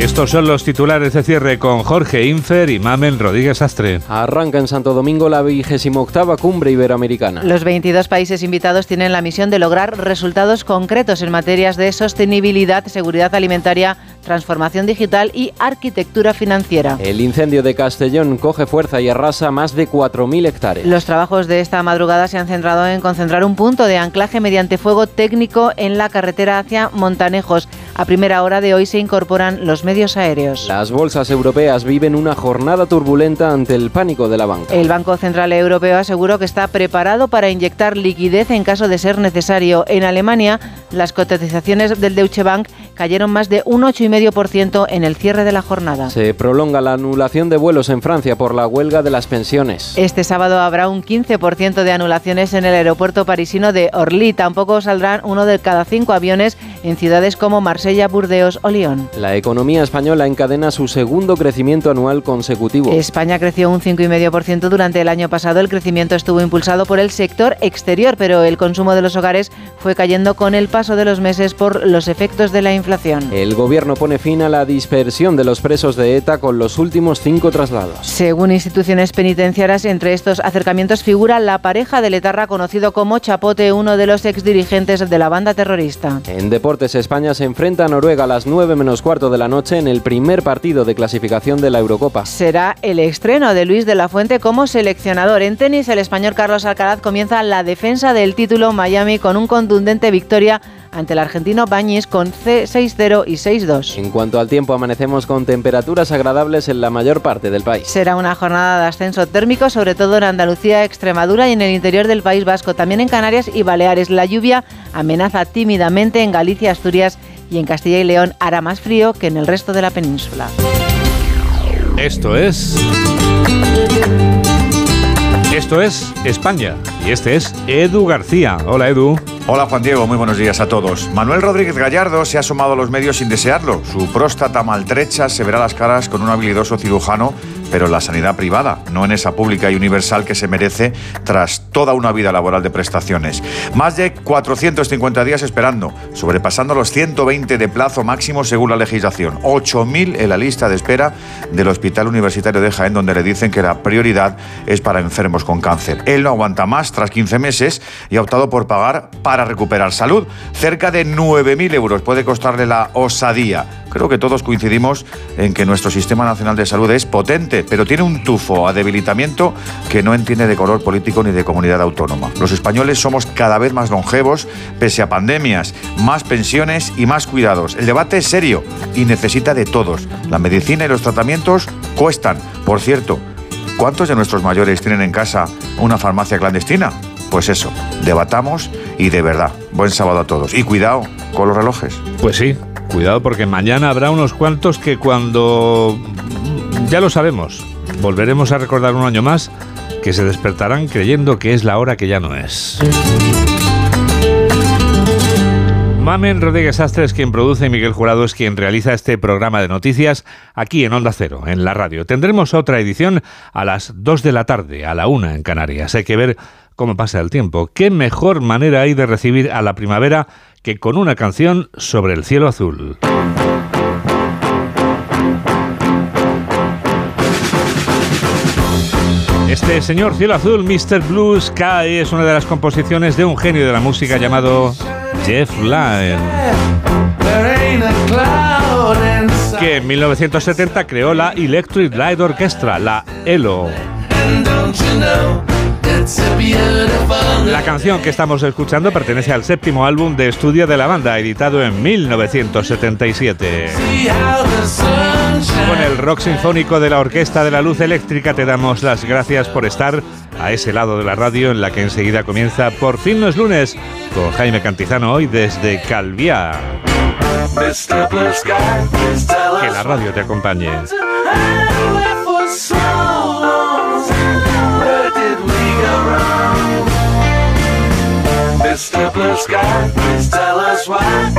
Estos son los titulares de cierre con Jorge Infer y Mamen Rodríguez Astre. Arranca en Santo Domingo la 28 cumbre iberoamericana. Los 22 países invitados tienen la misión de lograr resultados concretos en materias de sostenibilidad, seguridad alimentaria, transformación digital y arquitectura financiera. El incendio de Castellón coge fuerza y arrasa más de 4.000 hectáreas. Los trabajos de esta madrugada se han centrado en concentrar un punto de anclaje mediante fuego técnico en la carretera hacia Montanejos. A primera hora de hoy se incorporan los medios aéreos. Las bolsas europeas viven una jornada turbulenta ante el pánico de la banca. El Banco Central Europeo aseguró que está preparado para inyectar liquidez en caso de ser necesario. En Alemania, las cotizaciones del Deutsche Bank cayeron más de un 8,5% en el cierre de la jornada. Se prolonga la anulación de vuelos en Francia por la huelga de las pensiones. Este sábado habrá un 15% de anulaciones en el aeropuerto parisino de Orly. Tampoco saldrán uno de cada cinco aviones en ciudades como Marsella, Burdeos o Lyon. La economía española encadena su segundo crecimiento anual consecutivo. España creció un 5,5% durante el año pasado. El crecimiento estuvo impulsado por el sector exterior, pero el consumo de los hogares fue cayendo con el paso de los meses por los efectos de la inflación. El gobierno pone fin a la dispersión de los presos de ETA con los últimos cinco traslados. Según instituciones penitenciarias, entre estos acercamientos figura la pareja de Letarra conocido como Chapote, uno de los exdirigentes de la banda terrorista. En Deportes España se enfrenta a Noruega a las 9 menos cuarto de la noche en el primer partido de clasificación de la Eurocopa. Será el estreno de Luis de la Fuente como seleccionador. En tenis, el español Carlos Alcaraz comienza la defensa del título Miami con un contundente victoria ante el argentino Bañez con C6-0 y 6-2. En cuanto al tiempo, amanecemos con temperaturas agradables en la mayor parte del país. Será una jornada de ascenso térmico, sobre todo en Andalucía, Extremadura y en el interior del País Vasco, también en Canarias y Baleares. La lluvia amenaza tímidamente en Galicia, Asturias y en Castilla y León hará más frío que en el resto de la península. Esto es... Esto es España y este es Edu García. Hola Edu. Hola Juan Diego, muy buenos días a todos. Manuel Rodríguez Gallardo se ha sumado a los medios sin desearlo. Su próstata maltrecha se verá las caras con un habilidoso cirujano, pero en la sanidad privada, no en esa pública y universal que se merece tras toda una vida laboral de prestaciones. Más de 450 días esperando, sobrepasando los 120 de plazo máximo según la legislación. 8.000 en la lista de espera del Hospital Universitario de Jaén, donde le dicen que la prioridad es para enfermos con cáncer. Él no aguanta más tras 15 meses y ha optado por pagar para recuperar salud. Cerca de 9.000 euros puede costarle la osadía. Creo que todos coincidimos en que nuestro Sistema Nacional de Salud es potente, pero tiene un tufo a debilitamiento que no entiende de color político ni de comunidad autónoma. Los españoles somos cada vez más longevos, pese a pandemias, más pensiones y más cuidados. El debate es serio y necesita de todos. La medicina y los tratamientos cuestan. Por cierto, ¿cuántos de nuestros mayores tienen en casa una farmacia clandestina? Pues eso, debatamos y de verdad, buen sábado a todos. Y cuidado con los relojes. Pues sí, cuidado porque mañana habrá unos cuantos que cuando... Ya lo sabemos, volveremos a recordar un año más que se despertarán creyendo que es la hora que ya no es. Mamen Rodríguez Astre es quien produce y Miguel Jurado es quien realiza este programa de noticias aquí en Onda Cero, en la radio. Tendremos otra edición a las 2 de la tarde, a la 1 en Canarias. Hay que ver cómo pasa el tiempo. ¿Qué mejor manera hay de recibir a la primavera que con una canción sobre el cielo azul? Este señor cielo azul, Mr. Blue Sky, es una de las composiciones de un genio de la música llamado Jeff Lynne, que en 1970 creó la Electric Light Orchestra, la ELO. La canción que estamos escuchando pertenece al séptimo álbum de estudio de la banda, editado en 1977. Con el rock sinfónico de la Orquesta de la Luz Eléctrica te damos las gracias por estar a ese lado de la radio en la que enseguida comienza Por fin no es lunes con Jaime Cantizano hoy desde Calviá. Que la radio te acompañe. Mr. Blue Sky, please tell us why